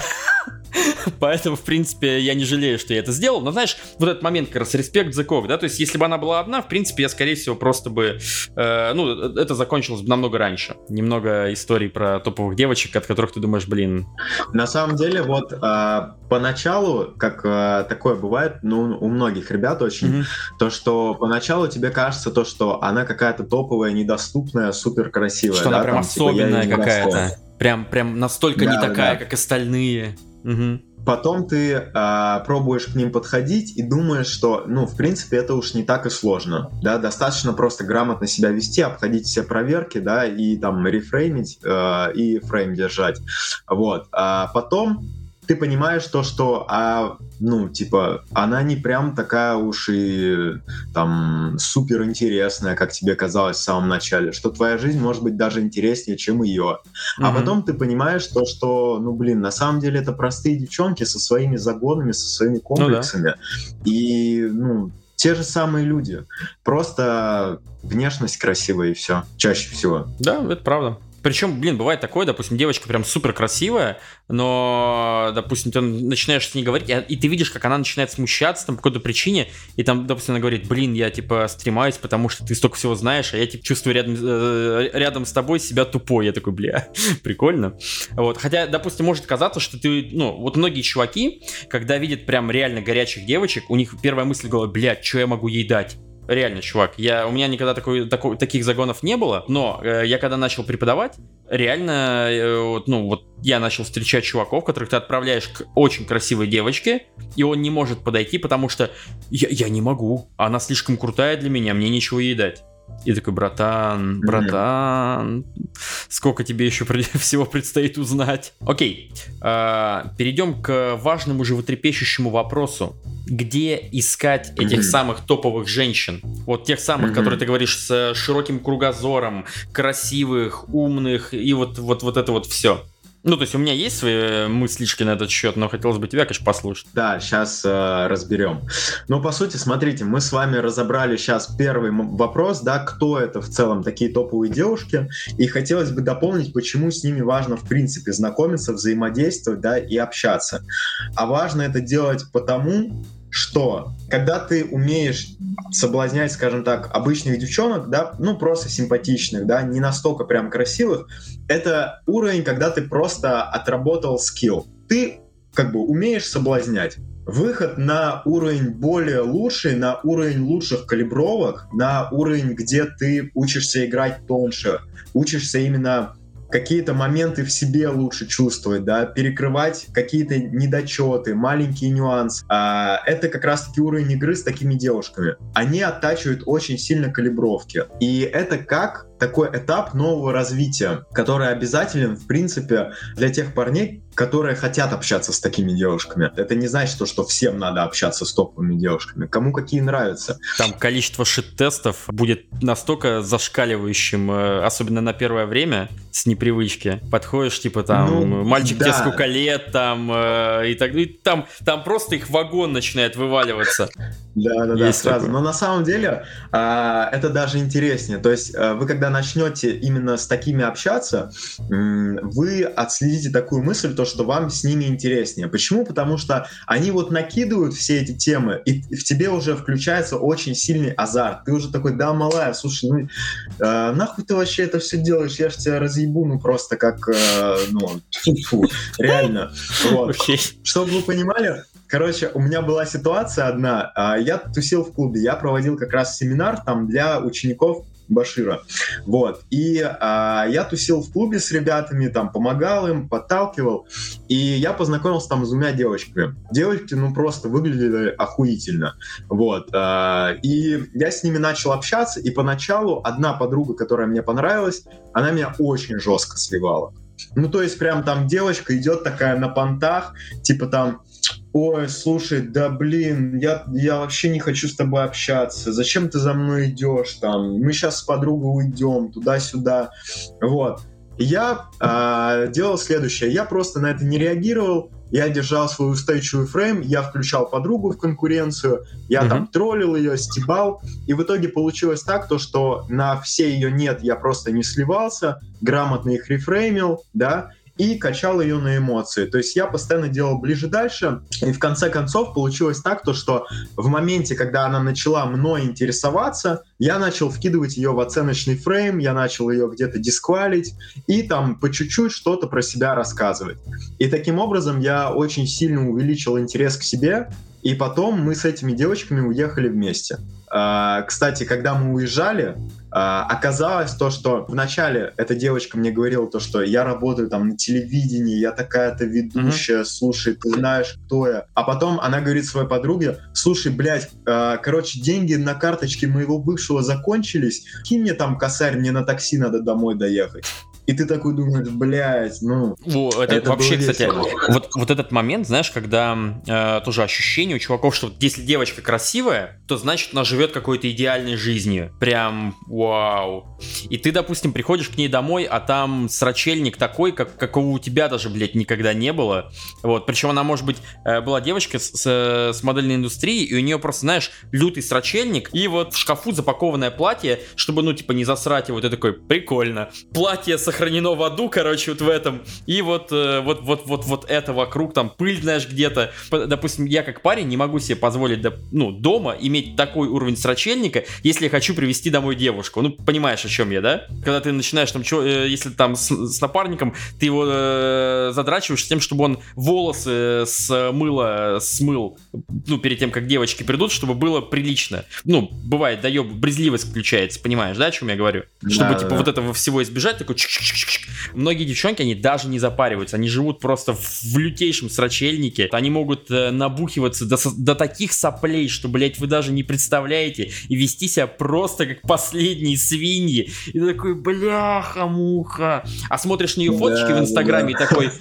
Поэтому, в принципе, я не жалею, что я это сделал. Но знаешь, вот этот момент как раз респект за кок, да, то есть если бы она была одна, в принципе, я, скорее всего, просто бы, э, ну, это закончилось бы намного раньше. Немного историй про топовых девочек, от которых ты думаешь, блин. На самом деле, вот э, поначалу, как э, такое бывает, ну, у многих ребят очень, mm-hmm. то, что поначалу тебе кажется то, что она какая-то топовая, недоступная, супер красивая. Что да, она прям там, типа, особенная какая-то. Прям, прям настолько да, не такая, да. как остальные. Угу. Потом ты а, пробуешь к ним подходить и думаешь, что, ну, в принципе, это уж не так и сложно, да, достаточно просто грамотно себя вести, обходить все проверки, да, и там рефреймить э, и фрейм держать, вот. А потом ты понимаешь то, что, а, ну, типа, она не прям такая уж и там супер интересная, как тебе казалось в самом начале, что твоя жизнь может быть даже интереснее, чем ее. Mm-hmm. А потом ты понимаешь то, что, ну, блин, на самом деле это простые девчонки со своими загонами, со своими комплексами. Ну, да. И, ну, те же самые люди. Просто внешность красивая и все. Чаще всего. Да, это правда. Причем, блин, бывает такое, допустим, девочка прям супер красивая, но, допустим, ты начинаешь с ней говорить, и ты видишь, как она начинает смущаться там по какой-то причине, и там, допустим, она говорит, блин, я, типа, стремаюсь, потому что ты столько всего знаешь, а я, типа, чувствую рядом, э, рядом с тобой себя тупой. Я такой, бля, прикольно. Вот, хотя, допустим, может казаться, что ты, ну, вот многие чуваки, когда видят прям реально горячих девочек, у них первая мысль в бля, что я могу ей дать? Реально, чувак, я, у меня никогда такой, такой, таких загонов не было, но э, я когда начал преподавать, реально, э, вот, ну, вот я начал встречать чуваков, которых ты отправляешь к очень красивой девочке, и он не может подойти, потому что я, я не могу, она слишком крутая для меня, мне ничего ей дать. И такой, братан, братан, сколько тебе еще всего предстоит узнать? Окей, э, перейдем к важному животрепещущему вопросу. Где искать этих самых топовых женщин? Вот тех самых, которые ты говоришь с широким кругозором, красивых, умных и вот, вот, вот это вот все. Ну, то есть у меня есть свои э, мыслишки на этот счет, но хотелось бы тебя, конечно, послушать. Да, сейчас э, разберем. Ну, по сути, смотрите, мы с вами разобрали сейчас первый вопрос, да, кто это в целом такие топовые девушки, и хотелось бы дополнить, почему с ними важно, в принципе, знакомиться, взаимодействовать, да, и общаться. А важно это делать потому, что когда ты умеешь соблазнять, скажем так, обычных девчонок, да, ну просто симпатичных, да, не настолько прям красивых, это уровень, когда ты просто отработал скилл. Ты как бы умеешь соблазнять. Выход на уровень более лучший, на уровень лучших калибровок, на уровень, где ты учишься играть тоньше, учишься именно какие-то моменты в себе лучше чувствовать, да, перекрывать какие-то недочеты, маленькие нюансы. А, это как раз-таки уровень игры с такими девушками. Они оттачивают очень сильно калибровки. И это как такой этап нового развития, который обязателен, в принципе, для тех парней, которые хотят общаться с такими девушками. Это не значит, что всем надо общаться с топовыми девушками. Кому какие нравятся. Там количество шит-тестов будет настолько зашкаливающим, э, особенно на первое время, с непривычки. Подходишь, типа там, ну, мальчик, да. тебе сколько лет, там, э, и так, и там, там просто их вагон начинает вываливаться. Да, да, да, сразу. Но на самом деле а, это даже интереснее. То есть а, вы когда начнете именно с такими общаться, вы отследите такую мысль, то, что вам с ними интереснее. Почему? Потому что они вот накидывают все эти темы, и в тебе уже включается очень сильный азарт. Ты уже такой, да, малая, слушай, ну а, нахуй ты вообще это все делаешь? Я же тебя разъебу, ну просто как, а, ну, фу, реально. Вот. Okay. Чтобы вы понимали, Короче, у меня была ситуация одна. А, я тусил в клубе, я проводил как раз семинар там для учеников Башира. Вот. И а, я тусил в клубе с ребятами, там, помогал им, подталкивал. И я познакомился там с двумя девочками. Девочки, ну, просто выглядели охуительно. Вот. А, и я с ними начал общаться, и поначалу одна подруга, которая мне понравилась, она меня очень жестко сливала. Ну, то есть прям там девочка идет такая на понтах, типа там, ой, слушай, да блин, я, я вообще не хочу с тобой общаться, зачем ты за мной идешь там, мы сейчас с подругой уйдем туда-сюда, вот. Я э, делал следующее, я просто на это не реагировал, я держал свой устойчивый фрейм, я включал подругу в конкуренцию, я mm-hmm. там троллил ее, стебал, и в итоге получилось так, то, что на все ее нет я просто не сливался, грамотно их рефреймил, да, и качал ее на эмоции. То есть я постоянно делал ближе-дальше, и в конце концов получилось так, то, что в моменте, когда она начала мной интересоваться, я начал вкидывать ее в оценочный фрейм, я начал ее где-то дисквалить и там по чуть-чуть что-то про себя рассказывать. И таким образом я очень сильно увеличил интерес к себе, и потом мы с этими девочками уехали вместе. А, кстати, когда мы уезжали, оказалось то, что вначале эта девочка мне говорила то, что я работаю там на телевидении, я такая-то ведущая, mm-hmm. слушай, ты знаешь, кто я. А потом она говорит своей подруге, слушай, блядь, э, короче, деньги на карточке моего бывшего закончились, кинь мне там косарь, мне на такси надо домой доехать. И ты такой думаешь, блядь, ну... Во, это, это вообще, кстати, вот, вот этот момент, знаешь, когда э, тоже ощущение у чуваков, что если девочка красивая, то значит она живет какой-то идеальной жизнью. Прям вау. И ты, допустим, приходишь к ней домой, а там срачельник такой, как, какого у тебя даже, блядь, никогда не было. Вот, причем она, может быть, э, была девочка с, с, с модельной индустрией, и у нее просто, знаешь, лютый срачельник, и вот в шкафу запакованное платье, чтобы, ну, типа, не засрать его. Ты такой, прикольно. Платье сохранено в аду, короче, вот в этом. И вот, э, вот, вот, вот, вот это вокруг, там пыль, знаешь, где-то. Допустим, я как парень не могу себе позволить, ну, дома иметь такой уровень срачельника, если я хочу привести домой девушку. Ну, понимаешь, о чем я, да? Когда ты начинаешь там, чё, э, если там с, с напарником, ты его э, задрачиваешь тем, чтобы он волосы с мыла смыл, ну, перед тем, как девочки придут, чтобы было прилично. Ну, бывает, да, брезливость включается, понимаешь, да, о чем я говорю? Чтобы, да, типа, да. вот этого всего избежать, такой чик Многие девчонки, они даже не запариваются, они живут просто в лютейшем срачельнике, они могут э, набухиваться до, до таких соплей, что, блядь, вы даже не представляете, и вести себя просто как последние свиньи. И такой, бляха-муха. А смотришь на ее фоточки да, в Инстаграме да. и такой,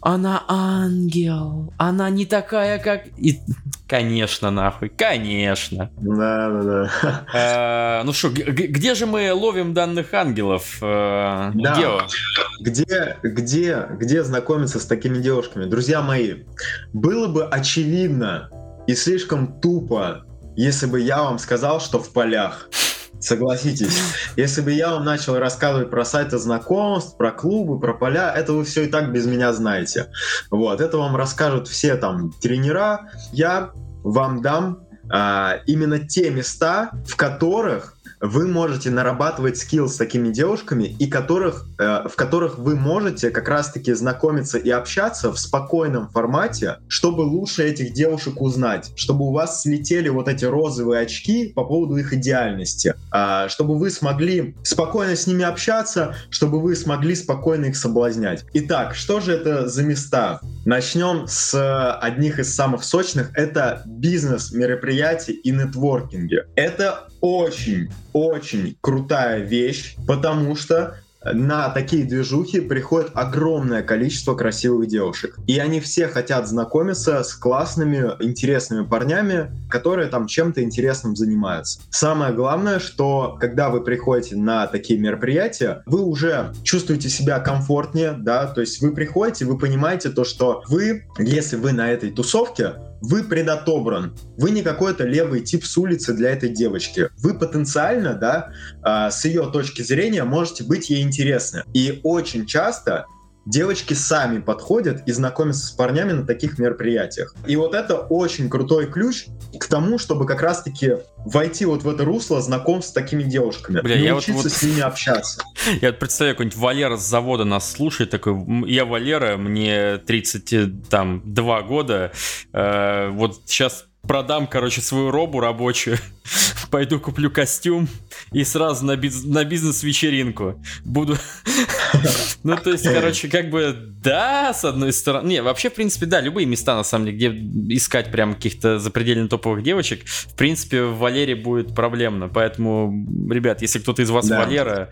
она ангел, она не такая, как... И Конечно, нахуй, конечно. Да, да, да. Э, ну что, где же мы ловим данных ангелов? Э, да. Где, где, где знакомиться с такими девушками? Друзья мои, было бы очевидно и слишком тупо, если бы я вам сказал, что в полях. Согласитесь, если бы я вам начал рассказывать про сайты знакомств, про клубы, про поля, это вы все и так без меня знаете. Вот, это вам расскажут все там тренера. Я вам дам а, именно те места, в которых вы можете нарабатывать скилл с такими девушками, и которых, э, в которых вы можете как раз-таки знакомиться и общаться в спокойном формате, чтобы лучше этих девушек узнать, чтобы у вас слетели вот эти розовые очки по поводу их идеальности, э, чтобы вы смогли спокойно с ними общаться, чтобы вы смогли спокойно их соблазнять. Итак, что же это за места? Начнем с одних из самых сочных. Это бизнес-мероприятия и нетворкинги. Это очень, очень крутая вещь, потому что на такие движухи приходит огромное количество красивых девушек. И они все хотят знакомиться с классными, интересными парнями, которые там чем-то интересным занимаются. Самое главное, что когда вы приходите на такие мероприятия, вы уже чувствуете себя комфортнее, да, то есть вы приходите, вы понимаете то, что вы, если вы на этой тусовке, вы предотобран, вы не какой-то левый тип с улицы для этой девочки. Вы потенциально, да, э, с ее точки зрения можете быть ей интересны. И очень часто девочки сами подходят и знакомятся с парнями на таких мероприятиях. И вот это очень крутой ключ к тому, чтобы как раз-таки войти вот в это русло знакомств с такими девушками. Бля, я вот, вот... с ними общаться. Я вот представляю, какой-нибудь Валера с завода нас слушает, такой, я Валера, мне 32 года, э, вот сейчас продам, короче, свою робу рабочую, пойду куплю костюм и сразу на, биз- на бизнес-вечеринку буду... ну, то есть, короче, как бы, да, с одной стороны... Не, вообще, в принципе, да, любые места, на самом деле, где искать прям каких-то запредельно топовых девочек, в принципе, в Валере будет проблемно. Поэтому, ребят, если кто-то из вас да. Валера,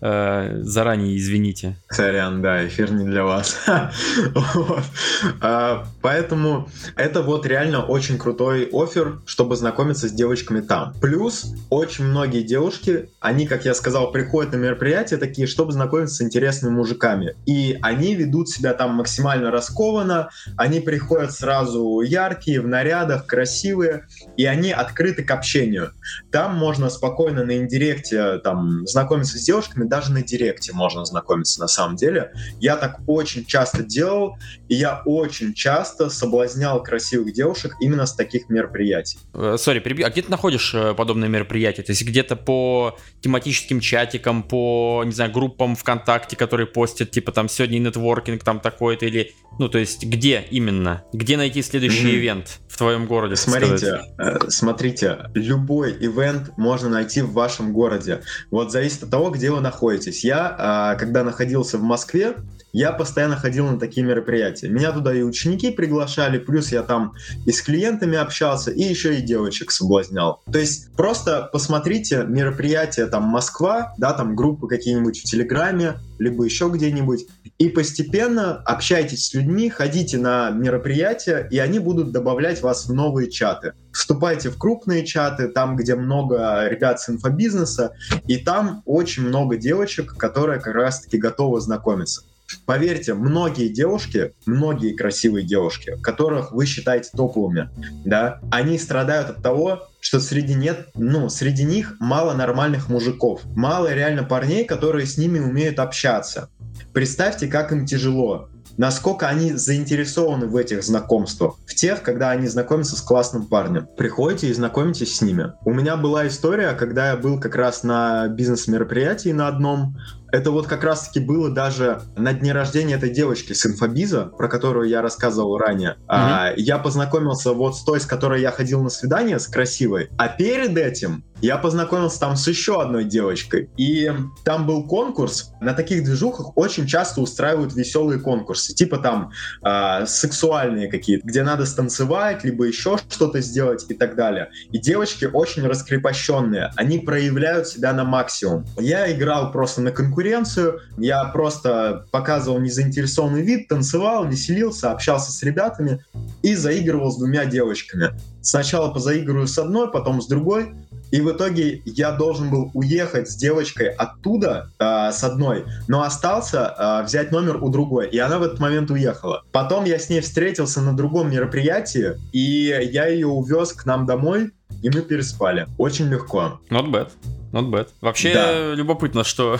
э, заранее извините. Сорян, да, эфир не для вас. а, поэтому это вот реально очень крутой офер, чтобы знакомиться с девочками там. Плюс очень многие девушки, они, как я сказал, приходят на мероприятия такие, чтобы знакомиться с интересными мужиками. И они ведут себя там максимально раскованно, они приходят сразу яркие, в нарядах, красивые, и они открыты к общению. Там можно спокойно на индиректе там знакомиться с девушками, даже на директе можно знакомиться на самом деле. Я так очень часто делал, и я очень часто соблазнял красивых девушек именно с таких мероприятий. Э, сори. А где ты находишь э, подобные мероприятия? То есть где-то по тематическим чатикам, по, не знаю, группам ВКонтакте, которые постят, типа там сегодня нетворкинг там такой-то, или, ну, то есть где именно? Где найти следующий mm-hmm. ивент в твоем городе? Смотрите, э, смотрите, любой ивент можно найти в вашем городе. Вот зависит от того, где вы находитесь. Я, э, когда находился в Москве, я постоянно ходил на такие мероприятия. Меня туда и ученики приглашали, плюс я там и с клиентами общался, и еще и девочек соблазнял. То есть просто посмотрите мероприятия там Москва, да, там группы какие-нибудь в Телеграме, либо еще где-нибудь, и постепенно общайтесь с людьми, ходите на мероприятия, и они будут добавлять вас в новые чаты. Вступайте в крупные чаты, там, где много ребят с инфобизнеса, и там очень много девочек, которые как раз-таки готовы знакомиться. Поверьте, многие девушки, многие красивые девушки, которых вы считаете топовыми, да, они страдают от того, что среди нет, ну, среди них мало нормальных мужиков, мало реально парней, которые с ними умеют общаться. Представьте, как им тяжело насколько они заинтересованы в этих знакомствах, в тех, когда они знакомятся с классным парнем. Приходите и знакомитесь с ними. У меня была история, когда я был как раз на бизнес-мероприятии на одном, это вот как раз-таки было даже на дне рождения этой девочки с инфобиза, про которую я рассказывал ранее. Mm-hmm. А, я познакомился вот с той, с которой я ходил на свидание, с красивой. А перед этим я познакомился там с еще одной девочкой. И там был конкурс. На таких движухах очень часто устраивают веселые конкурсы. Типа там э, сексуальные какие-то, где надо станцевать, либо еще что-то сделать и так далее. И девочки очень раскрепощенные. Они проявляют себя на максимум. Я играл просто на конкуренцию, я просто показывал незаинтересованный вид, танцевал, веселился, общался с ребятами и заигрывал с двумя девочками. Сначала позаигрываю с одной, потом с другой, и в итоге я должен был уехать с девочкой оттуда, э, с одной, но остался э, взять номер у другой. И она в этот момент уехала. Потом я с ней встретился на другом мероприятии, и я ее увез к нам домой, и мы переспали. Очень легко. Not bad. Not bad. Вообще да. любопытно, что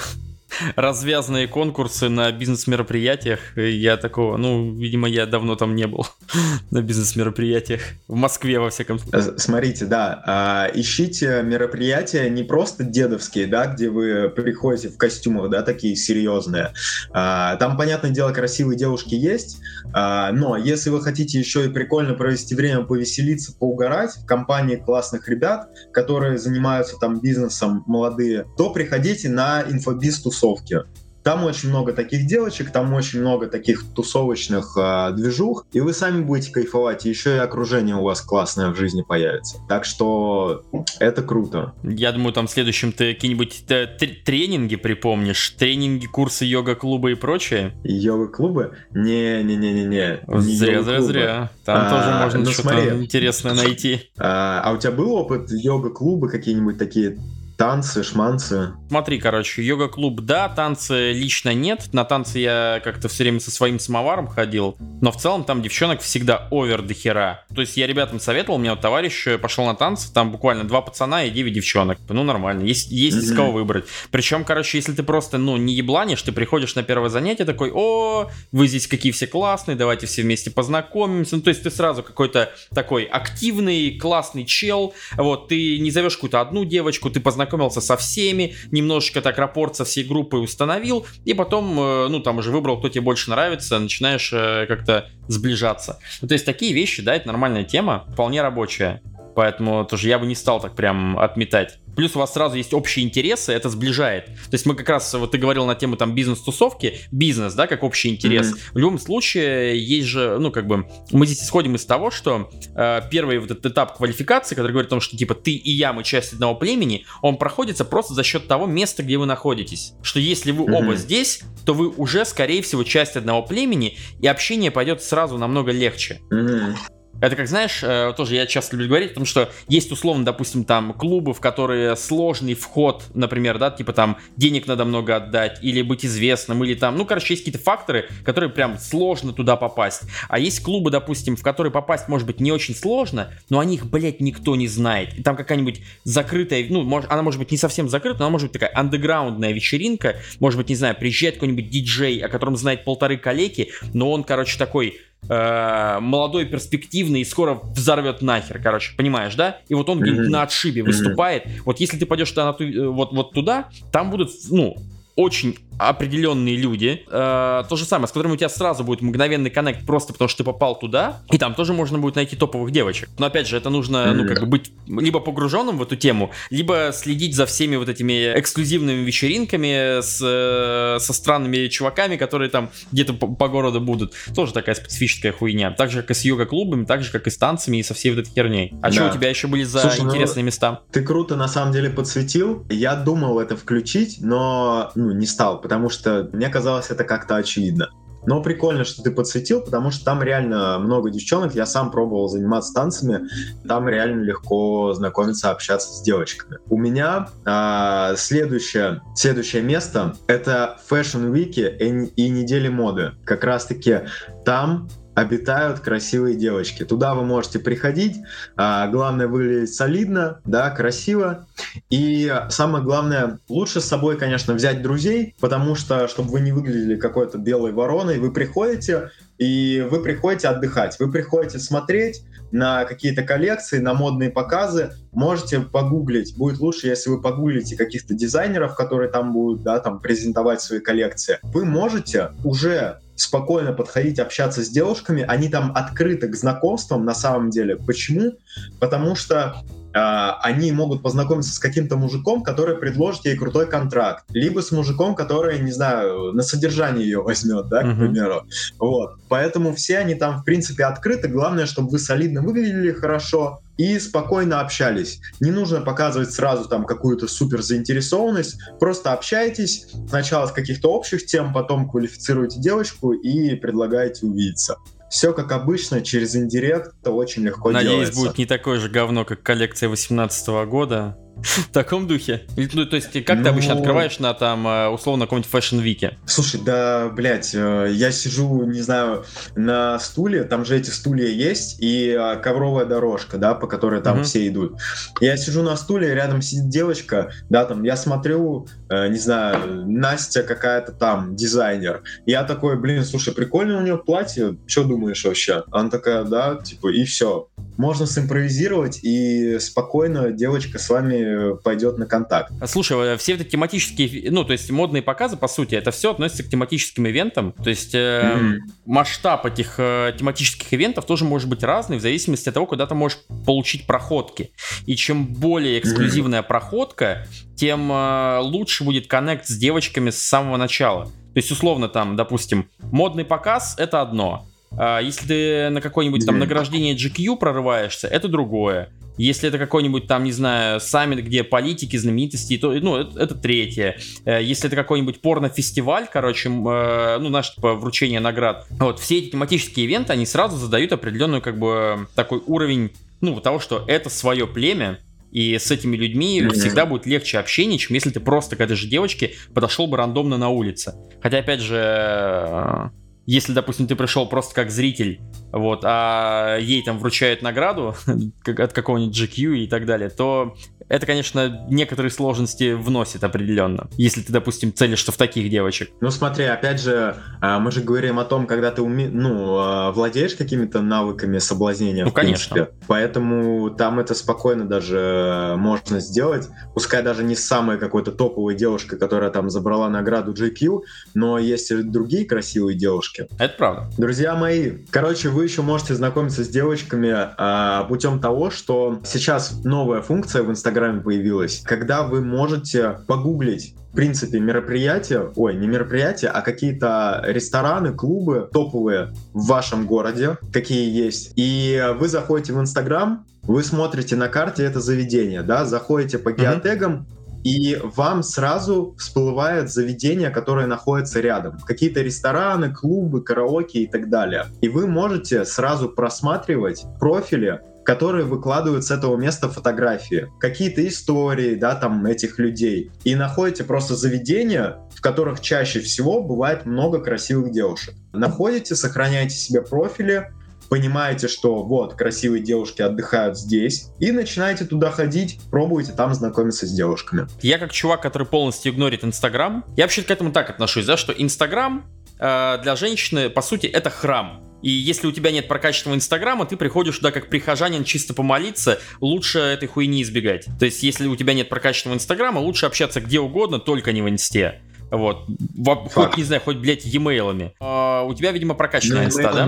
развязанные конкурсы на бизнес-мероприятиях. Я такого, ну, видимо, я давно там не был на бизнес-мероприятиях. В Москве, во всяком случае. Э, смотрите, да, а, ищите мероприятия не просто дедовские, да, где вы приходите в костюмах, да, такие серьезные. А, там, понятное дело, красивые девушки есть, а, но если вы хотите еще и прикольно провести время, повеселиться, поугарать в компании классных ребят, которые занимаются там бизнесом молодые, то приходите на инфобиз тусовки. Там очень много таких девочек, там очень много таких тусовочных э, движух, и вы сами будете кайфовать, и еще и окружение у вас классное в жизни появится. Так что это круто. Я думаю, там в следующем ты какие-нибудь э, тренинги припомнишь, тренинги, курсы йога-клуба и прочее. Йога-клубы? Не-не-не-не-не. Зря, зря, зря. Там а, тоже можно ну, что-то интересное найти. А, а у тебя был опыт йога-клубы какие-нибудь такие Танцы, шманцы. Смотри, короче, йога-клуб, да, танцы лично нет. На танцы я как-то все время со своим самоваром ходил. Но в целом там девчонок всегда овер до хера. То есть я ребятам советовал, у меня вот товарищ пошел на танцы, там буквально два пацана и девять девчонок. Ну, нормально, есть, есть mm-hmm. из кого выбрать. Причем, короче, если ты просто, ну, не ебланишь, ты приходишь на первое занятие такой, о, вы здесь какие все классные, давайте все вместе познакомимся. Ну, то есть ты сразу какой-то такой активный, классный чел. Вот, ты не зовешь какую-то одну девочку, ты познакомишься познакомился со всеми, немножечко так рапорт со всей группой установил, и потом, э, ну, там уже выбрал, кто тебе больше нравится, начинаешь э, как-то сближаться. Ну, то есть такие вещи, да, это нормальная тема, вполне рабочая. Поэтому тоже я бы не стал так прям отметать. Плюс у вас сразу есть общие интересы, это сближает. То есть мы как раз, вот ты говорил на тему там бизнес-тусовки, бизнес, да, как общий интерес. Mm-hmm. В любом случае, есть же, ну, как бы, мы здесь исходим из того, что э, первый вот этот этап квалификации, который говорит о том, что, типа, ты и я, мы часть одного племени, он проходится просто за счет того места, где вы находитесь. Что если вы mm-hmm. оба здесь, то вы уже, скорее всего, часть одного племени, и общение пойдет сразу намного легче. Mm-hmm. Это как, знаешь, э, тоже я часто люблю говорить, потому что есть условно, допустим, там клубы, в которые сложный вход, например, да, типа там денег надо много отдать, или быть известным, или там, ну, короче, есть какие-то факторы, которые прям сложно туда попасть. А есть клубы, допустим, в которые попасть, может быть, не очень сложно, но о них, блядь, никто не знает. И там какая-нибудь закрытая, ну, может, она может быть не совсем закрыта, но она может быть такая андеграундная вечеринка, может быть, не знаю, приезжает какой-нибудь диджей, о котором знает полторы коллеги, но он, короче, такой э, молодой, перспективный и скоро взорвет нахер, короче, понимаешь, да? И вот он mm-hmm. на отшибе выступает. Mm-hmm. Вот если ты пойдешь туда, э, вот, вот туда, там будут, ну, очень определенные люди, э, то же самое, с которыми у тебя сразу будет мгновенный коннект просто потому, что ты попал туда, и там тоже можно будет найти топовых девочек. Но опять же, это нужно, ну, как бы быть либо погруженным в эту тему, либо следить за всеми вот этими эксклюзивными вечеринками с, э, со странными чуваками, которые там где-то по, по городу будут. Тоже такая специфическая хуйня. Так же, как и с йога-клубами, так же, как и с танцами и со всей вот этой херней. А да. что у тебя еще были за Слушай, ну, интересные ну, места? Ты круто, на самом деле, подсветил. Я думал это включить, но ну, не стал, потому что мне казалось это как-то очевидно. Но прикольно, что ты подсветил, потому что там реально много девчонок. Я сам пробовал заниматься танцами. Там реально легко знакомиться, общаться с девочками. У меня а, следующее, следующее место — это Fashion Week и, и недели моды. Как раз-таки там обитают красивые девочки. Туда вы можете приходить, а, главное выглядеть солидно, да, красиво. И самое главное, лучше с собой, конечно, взять друзей, потому что, чтобы вы не выглядели какой-то белой вороной, вы приходите, и вы приходите отдыхать, вы приходите смотреть на какие-то коллекции, на модные показы, можете погуглить, будет лучше, если вы погуглите каких-то дизайнеров, которые там будут, да, там презентовать свои коллекции. Вы можете уже спокойно подходить, общаться с девушками, они там открыты к знакомствам на самом деле. Почему? Потому что они могут познакомиться с каким-то мужиком, который предложит ей крутой контракт, либо с мужиком, который, не знаю, на содержание ее возьмет, да, к примеру. Вот. Поэтому все они там, в принципе, открыты. Главное, чтобы вы солидно выглядели хорошо, и спокойно общались. Не нужно показывать сразу там какую-то супер заинтересованность, просто общайтесь сначала с каких-то общих тем, потом квалифицируете девочку и предлагаете увидеться. Все как обычно, через indirect, это очень легко Надеюсь, делается. будет не такое же говно, как коллекция 18 года. В таком духе? Ну, то есть, как ты обычно Ну- открываешь на там, э, условно, каком-нибудь fashion week е? Слушай, да, блядь, э, я сижу, не знаю, на стуле, там же эти стулья есть, и а, ковровая дорожка, да, по которой там Мгм. все идут. Я сижу на стуле, рядом сидит девочка, да, там, я смотрю, э, не знаю, Настя какая-то там, дизайнер. Я такой, блин, слушай, прикольно у нее платье, что думаешь вообще? Она такая, да, типа, и все. Можно симпровизировать, и спокойно девочка с вами пойдет на контакт. А, Слушай, э, все это тематические, ну, то есть модные показы, по сути, это все относится к тематическим ивентам. То есть э, Мгм. масштаб этих э, тематических ивентов тоже может быть разный в зависимости от того, куда ты можешь получить проходки. И чем более эксклюзивная проходка, тем э, лучше будет коннект с девочками с самого начала. То есть, условно, там, допустим, модный показ — это одно. А если ты на какое-нибудь там награждение GQ прорываешься, это другое. Если это какой-нибудь там, не знаю, саммит, где политики, знаменитости, то, ну, это, это третье. Э, Если это какой-нибудь порно-фестиваль, короче, э, ну, наш, типа, вручение наград. Вот, все эти тематические ивенты, они сразу задают определенную, как бы, такой уровень, ну, того, что это свое племя, и с этими людьми Мгм. всегда будет легче общение, чем если ты просто к этой же девочке подошел бы рандомно на улице. Хотя, опять же, если, допустим, ты пришел просто как зритель, вот, а ей там вручают награду от какого-нибудь GQ и так далее, то это, конечно, некоторые сложности вносит определенно. Если ты, допустим, целишься в таких девочек. Ну смотри, опять же, а, мы же говорим о том, когда ты уме... ну, а, владеешь какими-то навыками соблазнения. Ну, в конечно. принципе. Поэтому там это спокойно даже можно сделать. Пускай даже не самая какой-то топовая девушка, которая там забрала награду GQ, но есть и другие красивые девушки. Это правда. Друзья мои, короче, вы еще можете знакомиться с девочками а, путем того, что сейчас новая функция в Инстаграме появилась, когда вы можете погуглить в принципе, мероприятия, ой, не мероприятия, а какие-то рестораны, клубы топовые в вашем городе, какие есть. И вы заходите в Инстаграм, вы смотрите на карте это заведение, да, заходите по геотегам, и вам сразу всплывает заведение, которое находится рядом. Какие-то рестораны, клубы, караоке и так далее. И вы можете сразу просматривать профили которые выкладывают с этого места фотографии, какие-то истории, да, там, этих людей. И находите просто заведения, в которых чаще всего бывает много красивых девушек. Находите, сохраняете себе профили, понимаете, что вот, красивые девушки отдыхают здесь, и начинаете туда ходить, пробуете там знакомиться с девушками. Я как чувак, который полностью игнорит Инстаграм, я вообще к этому так отношусь, да, что Инстаграм э, для женщины, по сути, это храм. И если у тебя нет прокачанного Инстаграма, ты приходишь туда как прихожанин чисто помолиться, лучше этой хуйни избегать. То есть, если у тебя нет прокачанного Инстаграма, лучше общаться где угодно, только не в Инсте. Вот. Во- хоть, не знаю, хоть, блядь, e-mailами. А, у тебя, видимо, прокачанная инста, да?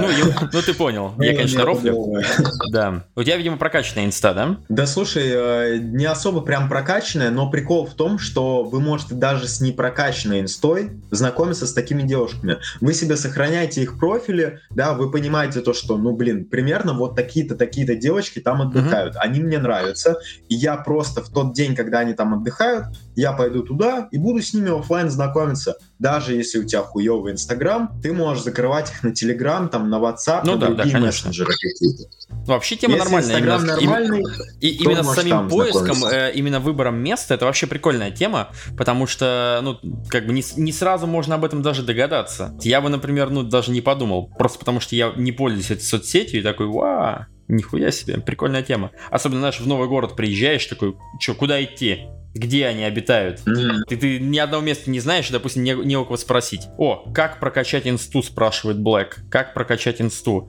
Ну, е- ну, ты понял. Я, конечно, рофлю. Да. У тебя, видимо, прокачанная инста, да? Да слушай, э, не особо прям прокачанная, но прикол в том, что вы можете даже с непрокачанной инстой знакомиться с такими девушками. Вы себе сохраняете их профили, да, вы понимаете то, что, ну, блин, примерно вот такие-то, такие-то девочки там отдыхают. Они мне нравятся, и я просто в тот день, когда они там отдыхают, я пойду туда и буду с ними оффлайн знакомиться. Даже если у тебя хуёвый Инстаграм, ты можешь закрывать их на Телеграм, там, на WhatsApp, Ну на да, да, другие конечно. мессенджеры какие-то. Ну, вообще тема Если нормальная. Инстаграм именно- нормальный, И то именно с самим поиском, э, именно выбором места, это вообще прикольная тема, потому что, ну, как бы не, не сразу можно об этом даже догадаться. Я бы, например, ну, даже не подумал, просто потому что я не пользуюсь этой соцсетью и такой, ва, нихуя себе, прикольная тема. Особенно, знаешь, в новый город приезжаешь, такой, что, куда идти? Где они обитают? М, Ты, ты ни одного места не знаешь, допустим, не, не у кого спросить. О, как прокачать инсту, спрашивает Блэк. Как прокачать инсту?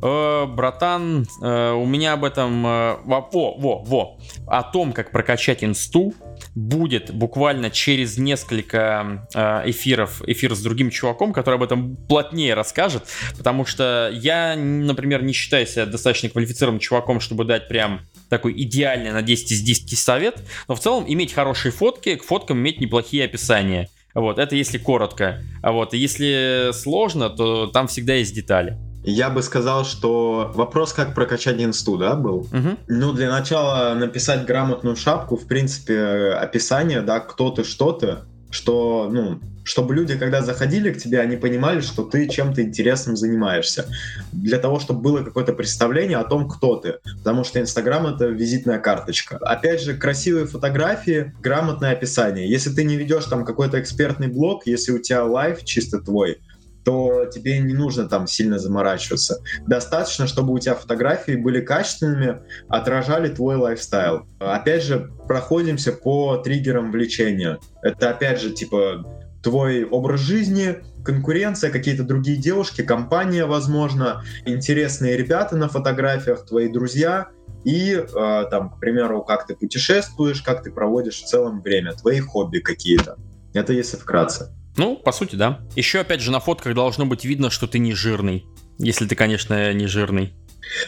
Э, братан, э, у меня об этом... э, во, во, во. О том, как прокачать инсту, будет буквально через несколько э, эфиров, эфир с другим чуваком, который об этом плотнее расскажет, потому что я, например, не считаю себя достаточно квалифицированным чуваком, чтобы дать прям такой идеальный на 10 из 10 совет, но в целом иметь хорошие фотки, к фоткам иметь неплохие описания. Вот, это если коротко. А вот, если сложно, то там всегда есть детали. Я бы сказал, что вопрос, как прокачать инсту, да, был? Угу. Ну, для начала написать грамотную шапку, в принципе, описание, да, кто ты, что ты, что, ну, чтобы люди, когда заходили к тебе, они понимали, что ты чем-то интересным занимаешься. Для того, чтобы было какое-то представление о том, кто ты. Потому что Инстаграм — это визитная карточка. Опять же, красивые фотографии, грамотное описание. Если ты не ведешь там какой-то экспертный блог, если у тебя лайф чисто твой, то тебе не нужно там сильно заморачиваться. Достаточно, чтобы у тебя фотографии были качественными, отражали твой лайфстайл. Опять же, проходимся по триггерам влечения. Это опять же, типа, твой образ жизни, конкуренция, какие-то другие девушки, компания, возможно, интересные ребята на фотографиях, твои друзья и, э, там, к примеру, как ты путешествуешь, как ты проводишь в целом время, твои хобби какие-то. Это если вкратце. Ну, по сути, да. Еще, опять же, на фотках должно быть видно, что ты не жирный. Если ты, конечно, не жирный.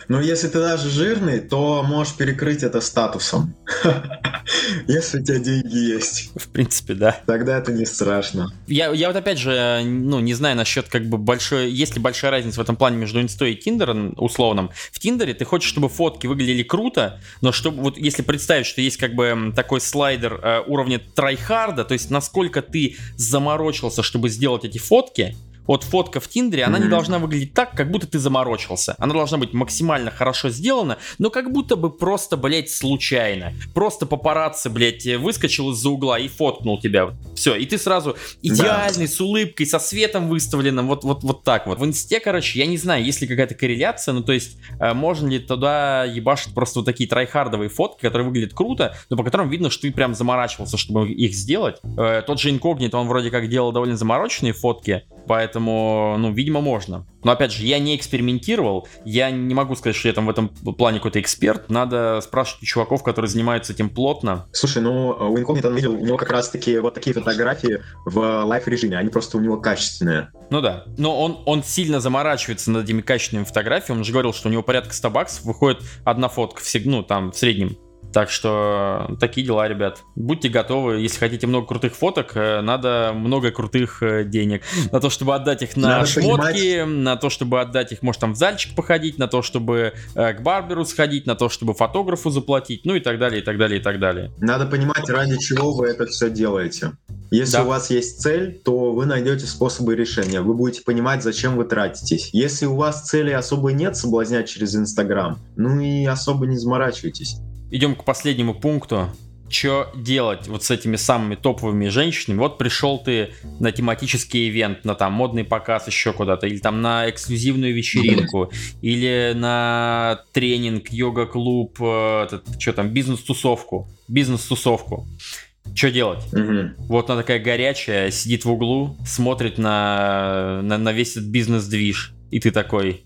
Но если ты даже жирный, то можешь перекрыть это статусом. Если у тебя деньги есть. В принципе, да. Тогда это не страшно. Я, я вот опять же, ну, не знаю насчет как бы большой... Есть ли большая разница в этом плане между инстой и Тиндером условным? В Тиндере ты хочешь, чтобы фотки выглядели круто, но чтобы вот если представить, что есть как бы такой слайдер э, уровня трайхарда, то есть насколько ты заморочился, чтобы сделать эти фотки, вот фотка в Тиндере, она mm-hmm. не должна выглядеть так, как будто ты заморочился. Она должна быть максимально хорошо сделана, но как будто бы просто, блядь, случайно. Просто папарацци, блядь, выскочил из-за угла и фоткнул тебя. Все, и ты сразу идеальный, да. с улыбкой, со светом выставленным, вот, вот, вот так вот. В инсте, короче, я не знаю, есть ли какая-то корреляция, ну то есть, э, можно ли туда ебашить просто вот такие трайхардовые фотки, которые выглядят круто, но по которым видно, что ты прям заморачивался, чтобы их сделать. Э, тот же инкогнит, он вроде как делал довольно замороченные фотки, Поэтому, ну, видимо, можно. Но опять же, я не экспериментировал, я не могу сказать, что я там в этом плане какой-то эксперт. Надо спрашивать у чуваков, которые занимаются этим плотно. Слушай, ну, у Инкогнито видел, у него как раз-таки вот такие фотографии в лайф-режиме, они просто у него качественные. Ну да, но он, он сильно заморачивается над этими качественными фотографиями. Он же говорил, что у него порядка 100 баксов выходит одна фотка, в, ну, там, в среднем. Так что такие дела, ребят. Будьте готовы, если хотите много крутых фоток, э, надо много крутых э, денег. На то, чтобы отдать их на надо шмотки, понимать. на то, чтобы отдать их, может, там в зальчик походить, на то, чтобы э, к барберу сходить, на то, чтобы фотографу заплатить, ну и так далее, и так далее, и так далее. Надо понимать, ради чего вы это все делаете. Если да. у вас есть цель, то вы найдете способы решения. Вы будете понимать, зачем вы тратитесь. Если у вас цели особо нет соблазнять через Инстаграм, ну и особо не заморачивайтесь идем к последнему пункту. Что делать вот с этими самыми топовыми женщинами? Вот пришел ты на тематический ивент, на там модный показ еще куда-то, или там на эксклюзивную вечеринку, или на тренинг, йога-клуб, э, что там, бизнес-тусовку, бизнес-тусовку. Что делать? Угу. Вот она такая горячая, сидит в углу, смотрит на, на, на весь этот бизнес-движ и ты такой,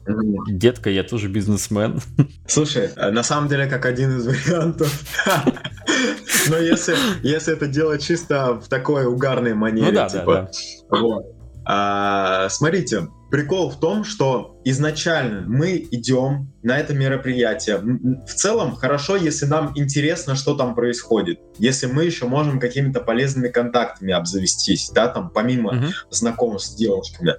детка, я тоже бизнесмен. Слушай, э, на самом деле, как один из вариантов. Но если, если это делать чисто в такой угарной манере, ну, да, типа, да, да. Вот. А, смотрите, прикол в том, что изначально мы идем на это мероприятие. В целом, хорошо, если нам интересно, что там происходит. Если мы еще можем какими-то полезными контактами обзавестись, да, там, помимо uh-huh. знакомств с девушками.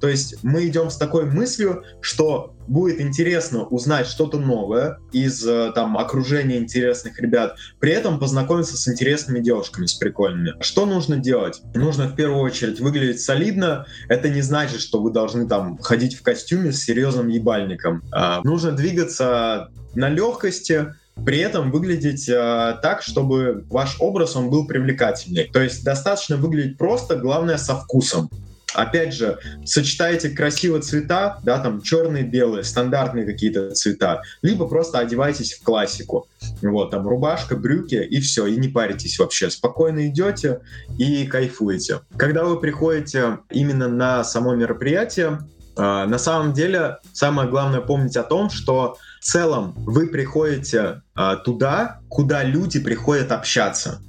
То есть мы идем с такой мыслью, что будет интересно узнать что-то новое из э, там окружения интересных ребят, при этом познакомиться с интересными девушками, с прикольными. Что нужно делать? Нужно в первую очередь выглядеть солидно. Это не значит, что вы должны там ходить в костюме с серьезным ебальником. А, нужно двигаться на легкости, при этом выглядеть э, так, чтобы ваш образ он был привлекательный. То есть достаточно выглядеть просто, главное со вкусом. Опять же, сочетаете красиво цвета, да, там черные, белые, стандартные какие-то цвета, либо просто одевайтесь в классику. Вот, там рубашка, брюки и все, и не паритесь вообще. Спокойно идете и кайфуете. Когда вы приходите именно на само мероприятие, на самом деле самое главное помнить о том, что в целом вы приходите э, туда, куда люди приходят общаться.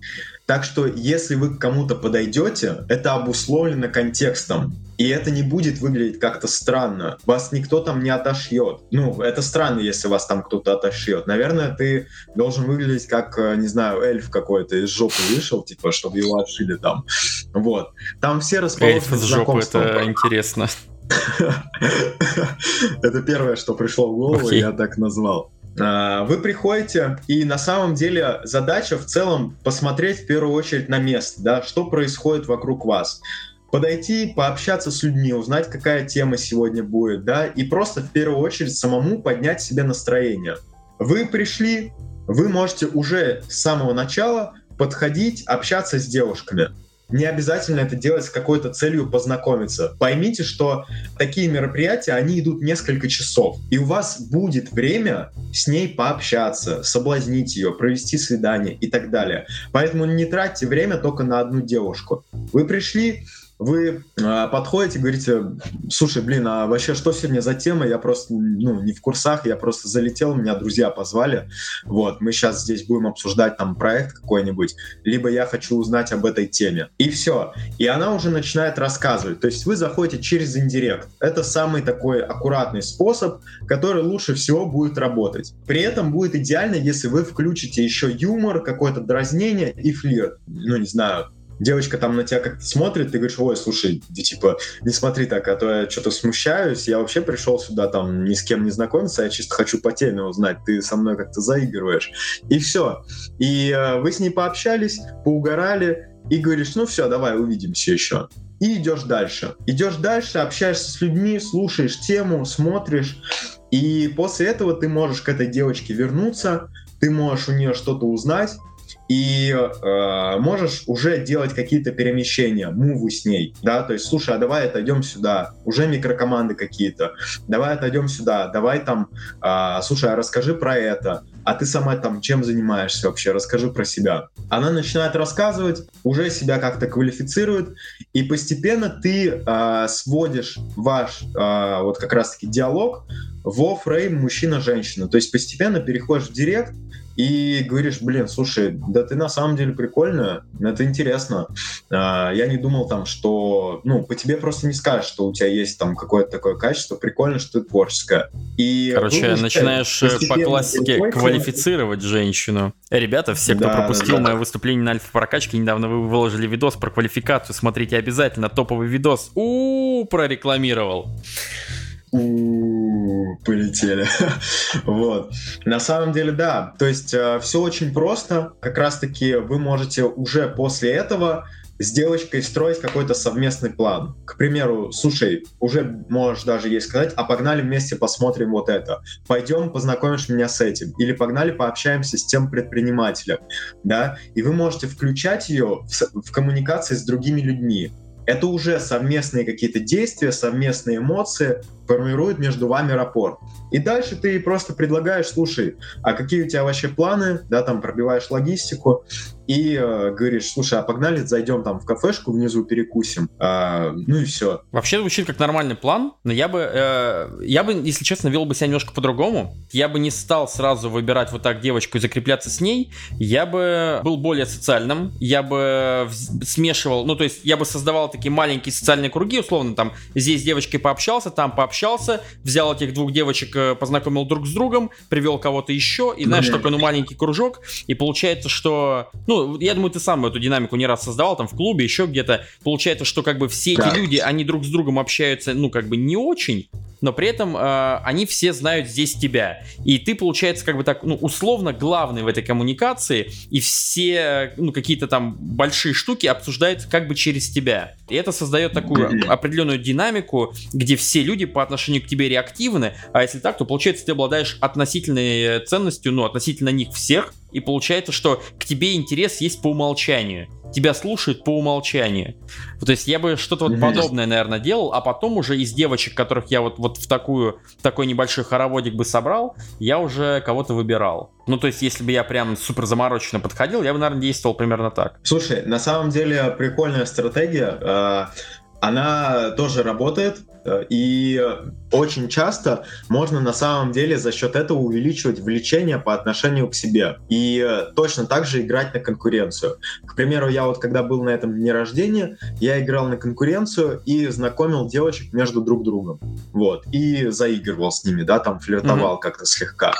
Так что, если вы к кому-то подойдете, это обусловлено контекстом. И это не будет выглядеть как-то странно. Вас никто там не отошьет. Ну, это странно, если вас там кто-то отошьет. Наверное, ты должен выглядеть как, э, не знаю, эльф какой-то из жопы вышел, типа, чтобы его отшили там. Вот. Там все расположены Эльф из жопы, это интересно. Это первое, что пришло в голову, Окей. я так назвал. А, Вы приходите, и на самом деле задача в целом посмотреть в первую очередь на место, да, что происходит вокруг вас. Подойти, пообщаться с людьми, узнать, какая тема сегодня будет, да, и просто в первую очередь самому поднять себе настроение. Вы пришли, вы можете уже с самого начала подходить, общаться с девушками. Не обязательно это делать с какой-то целью познакомиться. Поймите, что такие мероприятия, они идут несколько часов. И у вас будет время с ней пообщаться, соблазнить ее, провести свидание и так далее. Поэтому не тратьте время только на одну девушку. Вы пришли, вы э, подходите, говорите, слушай, блин, а вообще что сегодня за тема? Я просто, ну, не в курсах, я просто залетел, меня друзья позвали. Вот, мы сейчас здесь будем обсуждать там проект какой-нибудь, либо я хочу узнать об этой теме. И все. И она уже начинает рассказывать. То есть вы заходите через индирект. Это самый такой аккуратный способ, который лучше всего будет работать. При этом будет идеально, если вы включите еще юмор, какое-то дразнение и флирт. Ну, не знаю, девочка там на тебя как-то смотрит, ты говоришь, ой, слушай, ты, типа, не смотри так, а то я что-то смущаюсь, я вообще пришел сюда там ни с кем не знакомиться, я чисто хочу по теме узнать, ты со мной как-то заигрываешь. И все. И э, вы с ней пообщались, поугорали, и говоришь, ну все, давай увидимся еще. И идешь дальше. Идешь дальше, общаешься с людьми, слушаешь тему, смотришь, и после этого ты можешь к этой девочке вернуться, ты можешь у нее что-то узнать, и э, можешь уже делать какие-то перемещения, мувы с ней, да, то есть, слушай, а давай отойдем сюда, уже микрокоманды какие-то, давай отойдем сюда, давай там, э, слушай, а расскажи про это, а ты сама там чем занимаешься вообще, расскажи про себя. Она начинает рассказывать, уже себя как-то квалифицирует, и постепенно ты э, сводишь ваш э, вот как раз-таки диалог во фрейм мужчина-женщина, то есть постепенно переходишь в директ, и говоришь, блин, слушай, да ты на самом деле прикольная, это интересно. А, я не думал там, что, ну, по тебе просто не скажешь, что у тебя есть там какое-то такое качество, прикольно, что ты творческая. И Короче, вы начинаешь э, по классике квалифицировать женщину. Э, Ребята, все, кто Да, пропустил да, мое выступление на альфа-прокачке, недавно вы выложили видос про квалификацию. Смотрите обязательно, топовый видос. у прорекламировал. Полетели. вот. На самом деле, да. То есть все очень просто. Как раз-таки вы можете уже после этого с девочкой строить какой-то совместный план. К примеру, слушай, уже можешь даже ей сказать, а погнали вместе посмотрим вот это. Пойдем, познакомишь меня с этим. Или погнали пообщаемся с тем предпринимателем. Да? И вы можете включать ее в, в коммуникации с другими людьми. Это уже совместные какие-то действия, совместные эмоции формируют между вами рапорт. И дальше ты просто предлагаешь, слушай, а какие у тебя вообще планы, да, там пробиваешь логистику и э, говоришь, слушай, а погнали, зайдем там в кафешку внизу перекусим, А, ну и все. Вообще звучит как нормальный план, но я бы, э, я бы, если честно, вел бы себя немножко по-другому. Я бы не стал сразу выбирать вот так девочку и закрепляться с ней. Я бы был более социальным. Я бы смешивал, ну то есть я бы создавал такие маленькие социальные круги, условно там здесь с девочкой пообщался, там пообщался, взял этих двух девочек, э, познакомил друг с другом, привел кого-то еще, и знаешь, такой ну маленький кружок, и получается, что, ну я думаю, ты сам эту динамику не раз создавал там в клубе, еще где-то. Получается, что как бы все эти люди, они друг с другом общаются, ну как бы не очень, но при этом э, они все знают здесь тебя. И ты, получается, как бы так, ну, условно главный в этой коммуникации, и все, ну, какие-то там большие штуки обсуждаются как бы через тебя. И это создает такую определенную динамику, где все люди по отношению к тебе реактивны, а если так, то получается, ты обладаешь относительной э, ценностью, ну, относительно них всех, и получается, что к тебе интерес есть по умолчанию. Тебя слушают по умолчанию. То есть я бы что-то вот подобное, наверное, делал, а потом уже из девочек, которых я вот, вот в такую, в такой небольшой хороводик бы собрал, я уже кого-то выбирал. Ну, то есть, если бы я прям супер замороченно подходил, я бы, наверное, действовал примерно так. Слушай, на самом деле прикольная стратегия. Э, Она тоже работает. И очень часто можно на самом деле за счет этого увеличивать влечение по отношению к себе. И точно так же играть на конкуренцию. К примеру, я вот когда был на этом дне рождения, я играл на конкуренцию и знакомил девочек между друг другом. Вот. И заигрывал с ними, да, там флиртовал mm-hmm. как-то слегка.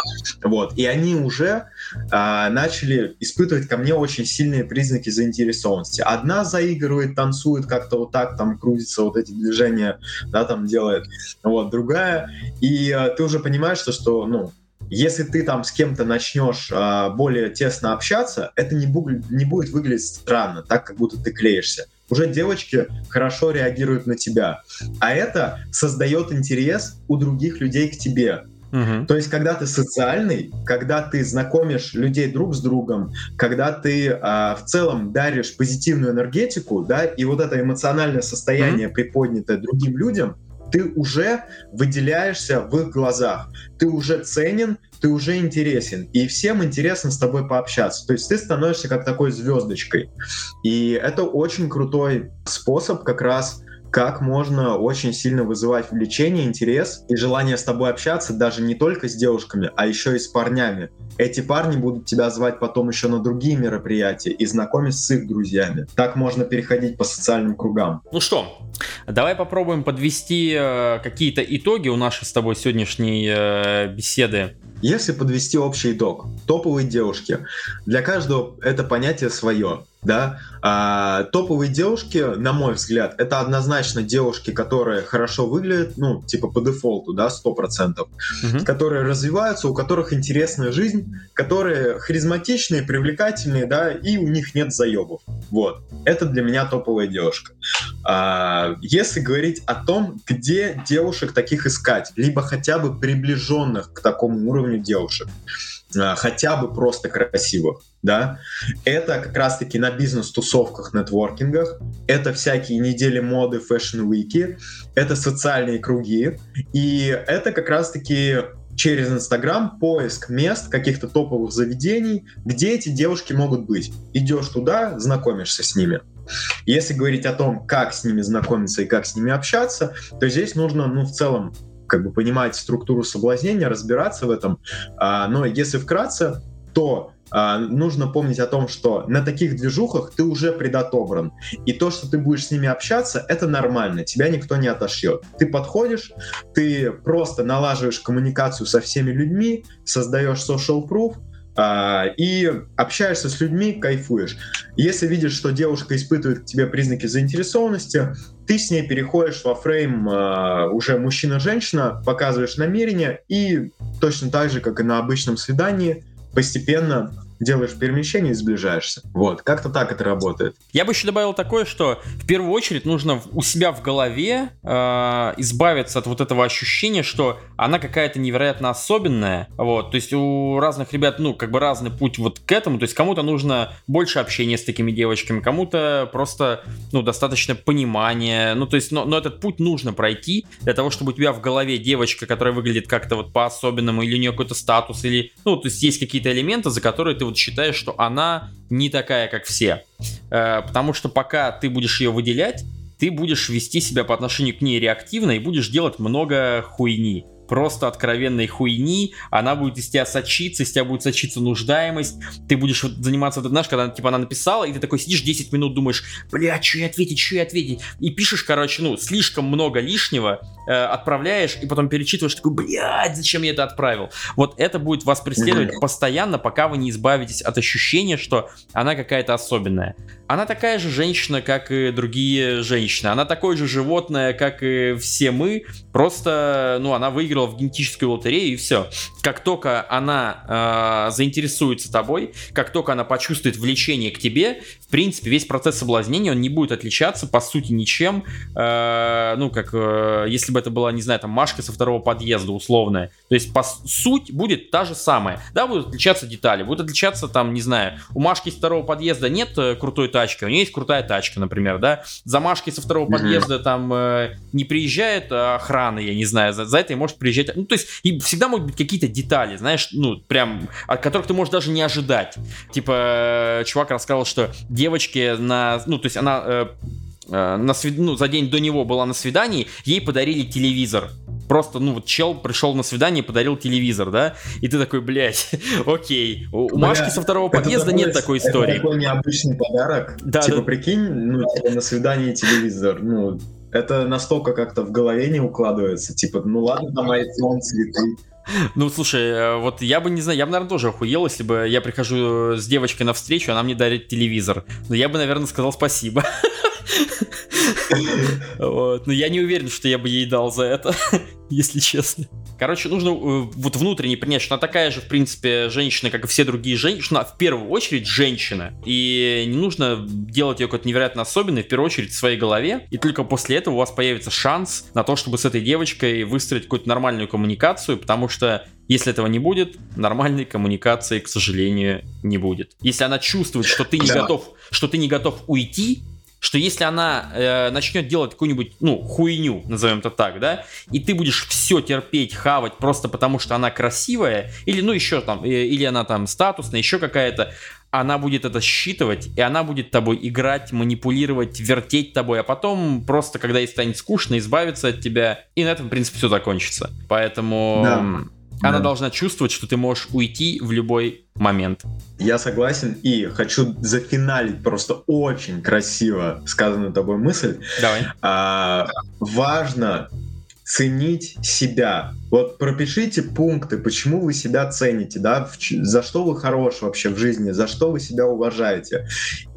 Вот. И они уже а, начали испытывать ко мне очень сильные признаки заинтересованности. Одна заигрывает, танцует как-то вот так, там крутится, вот эти движения, да, там делает. Вот, другая. И а, ты уже понимаешь, что, что ну, если ты там с кем-то начнешь а, более тесно общаться, это не, бу- не будет выглядеть странно, так как будто ты клеишься. Уже девочки хорошо реагируют на тебя. А это создает интерес у других людей к тебе. Угу. То есть, когда ты социальный, когда ты знакомишь людей друг с другом, когда ты э, в целом даришь позитивную энергетику, да, и вот это эмоциональное состояние, угу. приподнятое другим людям, ты уже выделяешься в их глазах, ты уже ценен, ты уже интересен, и всем интересно с тобой пообщаться. То есть ты становишься как такой звездочкой. И это очень крутой способ как раз как можно очень сильно вызывать влечение, интерес и желание с тобой общаться даже не только с девушками, а еще и с парнями. Эти парни будут тебя звать потом еще на другие мероприятия и знакомить с их друзьями. Так можно переходить по социальным кругам. Ну что, давай попробуем подвести э, какие-то итоги у нашей с тобой сегодняшней э, беседы. Если подвести общий итог, топовые девушки, для каждого это понятие свое да. А, топовые девушки, на мой взгляд, это однозначно девушки, которые хорошо выглядят, ну, типа по дефолту, да, сто процентов, угу. которые развиваются, у которых интересная жизнь, которые харизматичные, привлекательные, да, и у них нет заебов. Вот. Это для меня топовая девушка. А, если говорить о том, где девушек таких искать, либо хотя бы приближенных к такому уровню девушек, хотя бы просто красивых, да, это как раз-таки на бизнес-тусовках, нетворкингах, это всякие недели моды, fashion week и, это социальные круги, и это как раз-таки через Инстаграм поиск мест, каких-то топовых заведений, где эти девушки могут быть. Идешь туда, знакомишься с ними. Если говорить о том, как с ними знакомиться и как с ними общаться, то здесь нужно, ну, в целом, как бы понимать структуру соблазнения, разбираться в этом. А, но если вкратце, то а, нужно помнить о том, что на таких движухах ты уже предотобран. И то, что ты будешь с ними общаться, это нормально, тебя никто не отошьет. Ты подходишь, ты просто налаживаешь коммуникацию со всеми людьми, создаешь social proof, Uh, и общаешься с людьми, кайфуешь. Если видишь, что девушка испытывает к тебе признаки заинтересованности, ты с ней переходишь во фрейм uh, уже мужчина-женщина, показываешь намерение и точно так же, как и на обычном свидании, постепенно делаешь перемещение и сближаешься. Вот, как-то так это работает. Я бы еще добавил такое, что в первую очередь нужно у себя в голове э, избавиться от вот этого ощущения, что она какая-то невероятно особенная. Вот, то есть у разных ребят, ну, как бы разный путь вот к этому. То есть кому-то нужно больше общения с такими девочками, кому-то просто, ну, достаточно понимания. Ну, то есть, но, но этот путь нужно пройти для того, чтобы у тебя в голове девочка, которая выглядит как-то вот по-особенному, или у нее какой-то статус, или, ну, то есть есть какие-то элементы, за которые ты вот считаешь, что она не такая, как все. Э, потому что пока ты будешь ее выделять, ты будешь вести себя по отношению к ней реактивно и будешь делать много хуйни просто откровенной хуйни, она будет из тебя сочиться, из тебя будет сочиться нуждаемость, ты будешь вот заниматься, вот, знаешь, когда типа она написала, и ты такой сидишь 10 минут, думаешь, бля, что я ответить, что я ответить, и пишешь, короче, ну, слишком много лишнего, э, отправляешь, и потом перечитываешь, такой, блядь, зачем я это отправил? Вот это будет вас преследовать постоянно, пока вы не избавитесь от ощущения, что она какая-то особенная. Она такая же женщина, как и другие женщины, она такое же животное, как и все мы, просто, ну, она выиграла выиграла в генетическую лотерею и все. Как только она э, заинтересуется тобой, как только она почувствует влечение к тебе, в принципе, весь процесс соблазнения, он не будет отличаться, по сути, ничем. Э, ну, как э, если бы это была, не знаю, там, Машка со второго подъезда условная. То есть, по суть будет та же самая. Да, будут отличаться детали, будут отличаться, там, не знаю, у Машки с второго подъезда нет э, крутой тачки, у нее есть крутая тачка, например, да. За Машкой со второго подъезда там э, не приезжает охрана, я не знаю, за, за это и может приезжать. Ну, то есть, и всегда могут быть какие-то детали, знаешь, ну, прям, от которых ты можешь даже не ожидать. Типа, чувак рассказал, что девочки на... Ну, то есть она... Э, э, на свид... ну, за день до него была на свидании, ей подарили телевизор. Просто, ну, вот чел пришел на свидание и подарил телевизор, да? И ты такой, блядь, окей. У, у Машки со второго подъезда такой, нет такой истории. Это такой необычный подарок. Да, типа, да. прикинь, ну, типа, на свидании телевизор, ну, это настолько как-то в голове не укладывается. Типа, ну ладно, там iPhone, цветы. Ну, слушай, э, вот я бы, не знаю, я бы, наверное, тоже охуел, если бы я прихожу с девочкой на встречу, она мне дарит телевизор. Но я бы, наверное, сказал спасибо. Но я не уверен, что я бы ей дал за это, если честно. Короче, нужно э, вот внутренне принять, что она такая же, в принципе, женщина, как и все другие женщины. Она в первую очередь женщина. И не нужно делать ее какой-то невероятно особенной, в первую очередь в своей голове. И только после этого у вас появится шанс на то, чтобы с этой девочкой выстроить какую-то нормальную коммуникацию, потому что если этого не будет, нормальной коммуникации, к сожалению, не будет. Если она чувствует, что ты не готов, что ты не готов уйти, что если она э, начнет делать какую-нибудь, ну, хуйню, назовем это так, да, и ты будешь все терпеть, хавать просто потому, что она красивая, или, ну, еще там, э, или она там статусная, еще какая-то, она будет это считывать, и она будет тобой играть, манипулировать, вертеть тобой, а потом просто, когда ей станет скучно, избавиться от тебя, и на этом, в принципе, все закончится. Поэтому... Да. Она да. должна чувствовать, что ты можешь уйти в любой момент. Я согласен и хочу зафиналить просто очень красиво сказанную тобой мысль. Давай. А, важно ценить себя. Вот пропишите пункты, почему вы себя цените, да, за что вы хорош вообще в жизни, за что вы себя уважаете.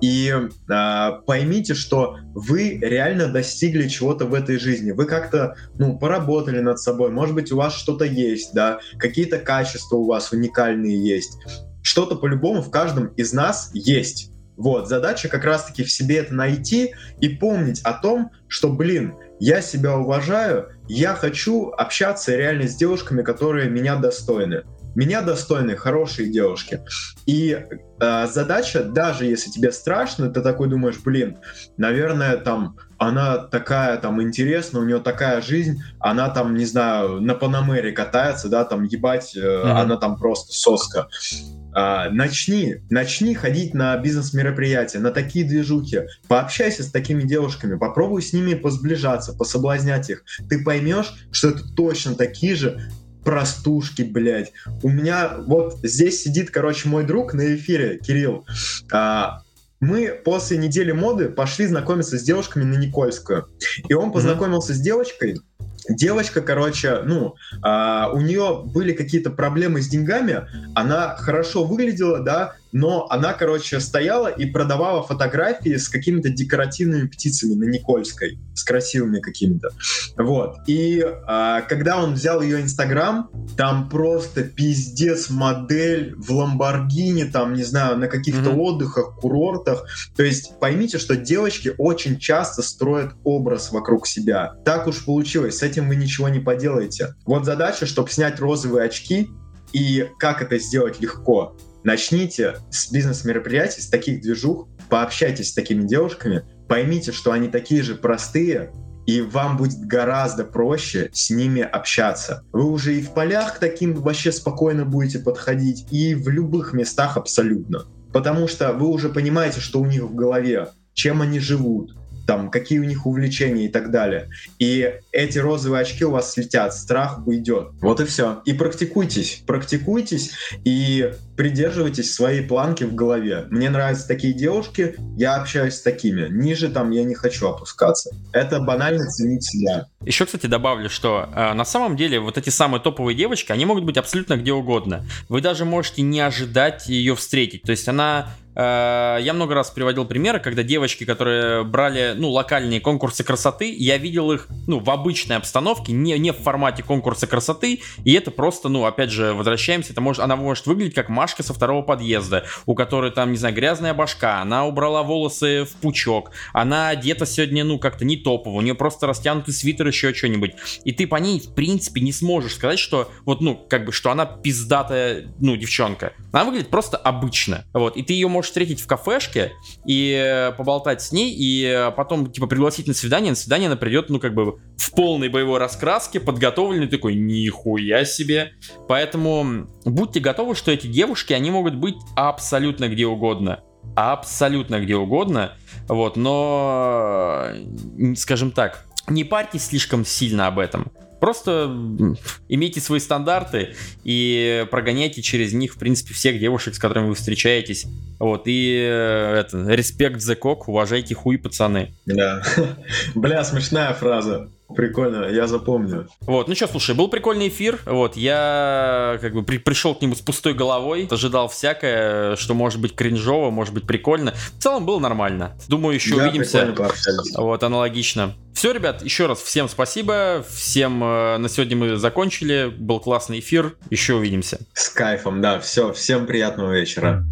И э, поймите, что вы реально достигли чего-то в этой жизни. Вы как-то, ну, поработали над собой, может быть, у вас что-то есть, да, какие-то качества у вас уникальные есть. Что-то по-любому в каждом из нас есть. Вот, задача как раз-таки в себе это найти и помнить о том, что, блин, я себя уважаю, я хочу общаться реально с девушками, которые меня достойны. Меня достойны хорошие девушки. И э, задача, даже если тебе страшно, ты такой думаешь, блин, наверное, там она такая там интересная, у нее такая жизнь, она там, не знаю, на Панамере катается, да, там ебать, э, mm-hmm. она там просто соска. А, начни, начни ходить на бизнес-мероприятия, на такие движухи, пообщайся с такими девушками, попробуй с ними посближаться, пособлазнять их. Ты поймешь, что это точно такие же простушки, блядь. У меня вот здесь сидит, короче, мой друг на эфире, Кирилл. А, мы после недели моды пошли знакомиться с девушками на Никольскую. И он познакомился mm-hmm. с девочкой, девочка, короче, ну, а, у нее были какие-то проблемы с деньгами, она хорошо выглядела, да, но она, короче, стояла и продавала фотографии с какими-то декоративными птицами на Никольской, с красивыми какими-то. Вот. И а, когда он взял ее Инстаграм, там просто пиздец модель в Ламборгини, там, не знаю, на каких-то mm-hmm. отдыхах, курортах. То есть поймите, что девочки очень часто строят образ вокруг себя. Так уж получилось, с этим вы ничего не поделаете. Вот задача, чтобы снять розовые очки, и как это сделать легко? Начните с бизнес-мероприятий, с таких движух, пообщайтесь с такими девушками, поймите, что они такие же простые, и вам будет гораздо проще с ними общаться. Вы уже и в полях таким вообще спокойно будете подходить, и в любых местах абсолютно. Потому что вы уже понимаете, что у них в голове, чем они живут, там, какие у них увлечения и так далее. И эти розовые очки у вас слетят, страх уйдет. Вот и все. И практикуйтесь, практикуйтесь и придерживайтесь своей планки в голове. Мне нравятся такие девушки, я общаюсь с такими. Ниже там я не хочу опускаться. Это банально ценить себя. Еще, кстати, добавлю, что э, на самом деле вот эти самые топовые девочки, они могут быть абсолютно где угодно. Вы даже можете не ожидать ее встретить. То есть она я много раз приводил примеры, когда девочки, которые брали, ну, локальные конкурсы красоты, я видел их, ну, в обычной обстановке, не, не в формате конкурса красоты, и это просто, ну, опять же, возвращаемся, это может, она может выглядеть как Машка со второго подъезда, у которой там, не знаю, грязная башка, она убрала волосы в пучок, она одета сегодня, ну, как-то не топово, у нее просто растянутый свитер, еще что-нибудь, и ты по ней, в принципе, не сможешь сказать, что, вот, ну, как бы, что она пиздатая, ну, девчонка. Она выглядит просто обычно, вот, и ты ее можешь встретить в кафешке и э, поболтать с ней, и э, потом, типа, пригласить на свидание. На свидание она придет, ну, как бы, в полной боевой раскраске, подготовленный такой, нихуя себе. Поэтому будьте готовы, что эти девушки, они могут быть абсолютно где угодно абсолютно где угодно, вот, но, скажем так, не парьтесь слишком сильно об этом. Просто имейте свои стандарты и прогоняйте через них, в принципе, всех девушек, с которыми вы встречаетесь. Вот, и э, это, респект за кок, уважайте хуй, пацаны. Да. Бля, смешная фраза. Прикольно, я запомню. Вот, ну что, слушай, был прикольный эфир. Вот, я как бы при, пришел к нему с пустой головой, ожидал всякое, что может быть кринжово, может быть прикольно. В целом было нормально. Думаю, еще да, увидимся. Вот, аналогично. Все, ребят, еще раз всем спасибо. Всем э, на сегодня мы закончили. Был классный эфир. Еще увидимся. С кайфом, да. Все, всем приятного вечера.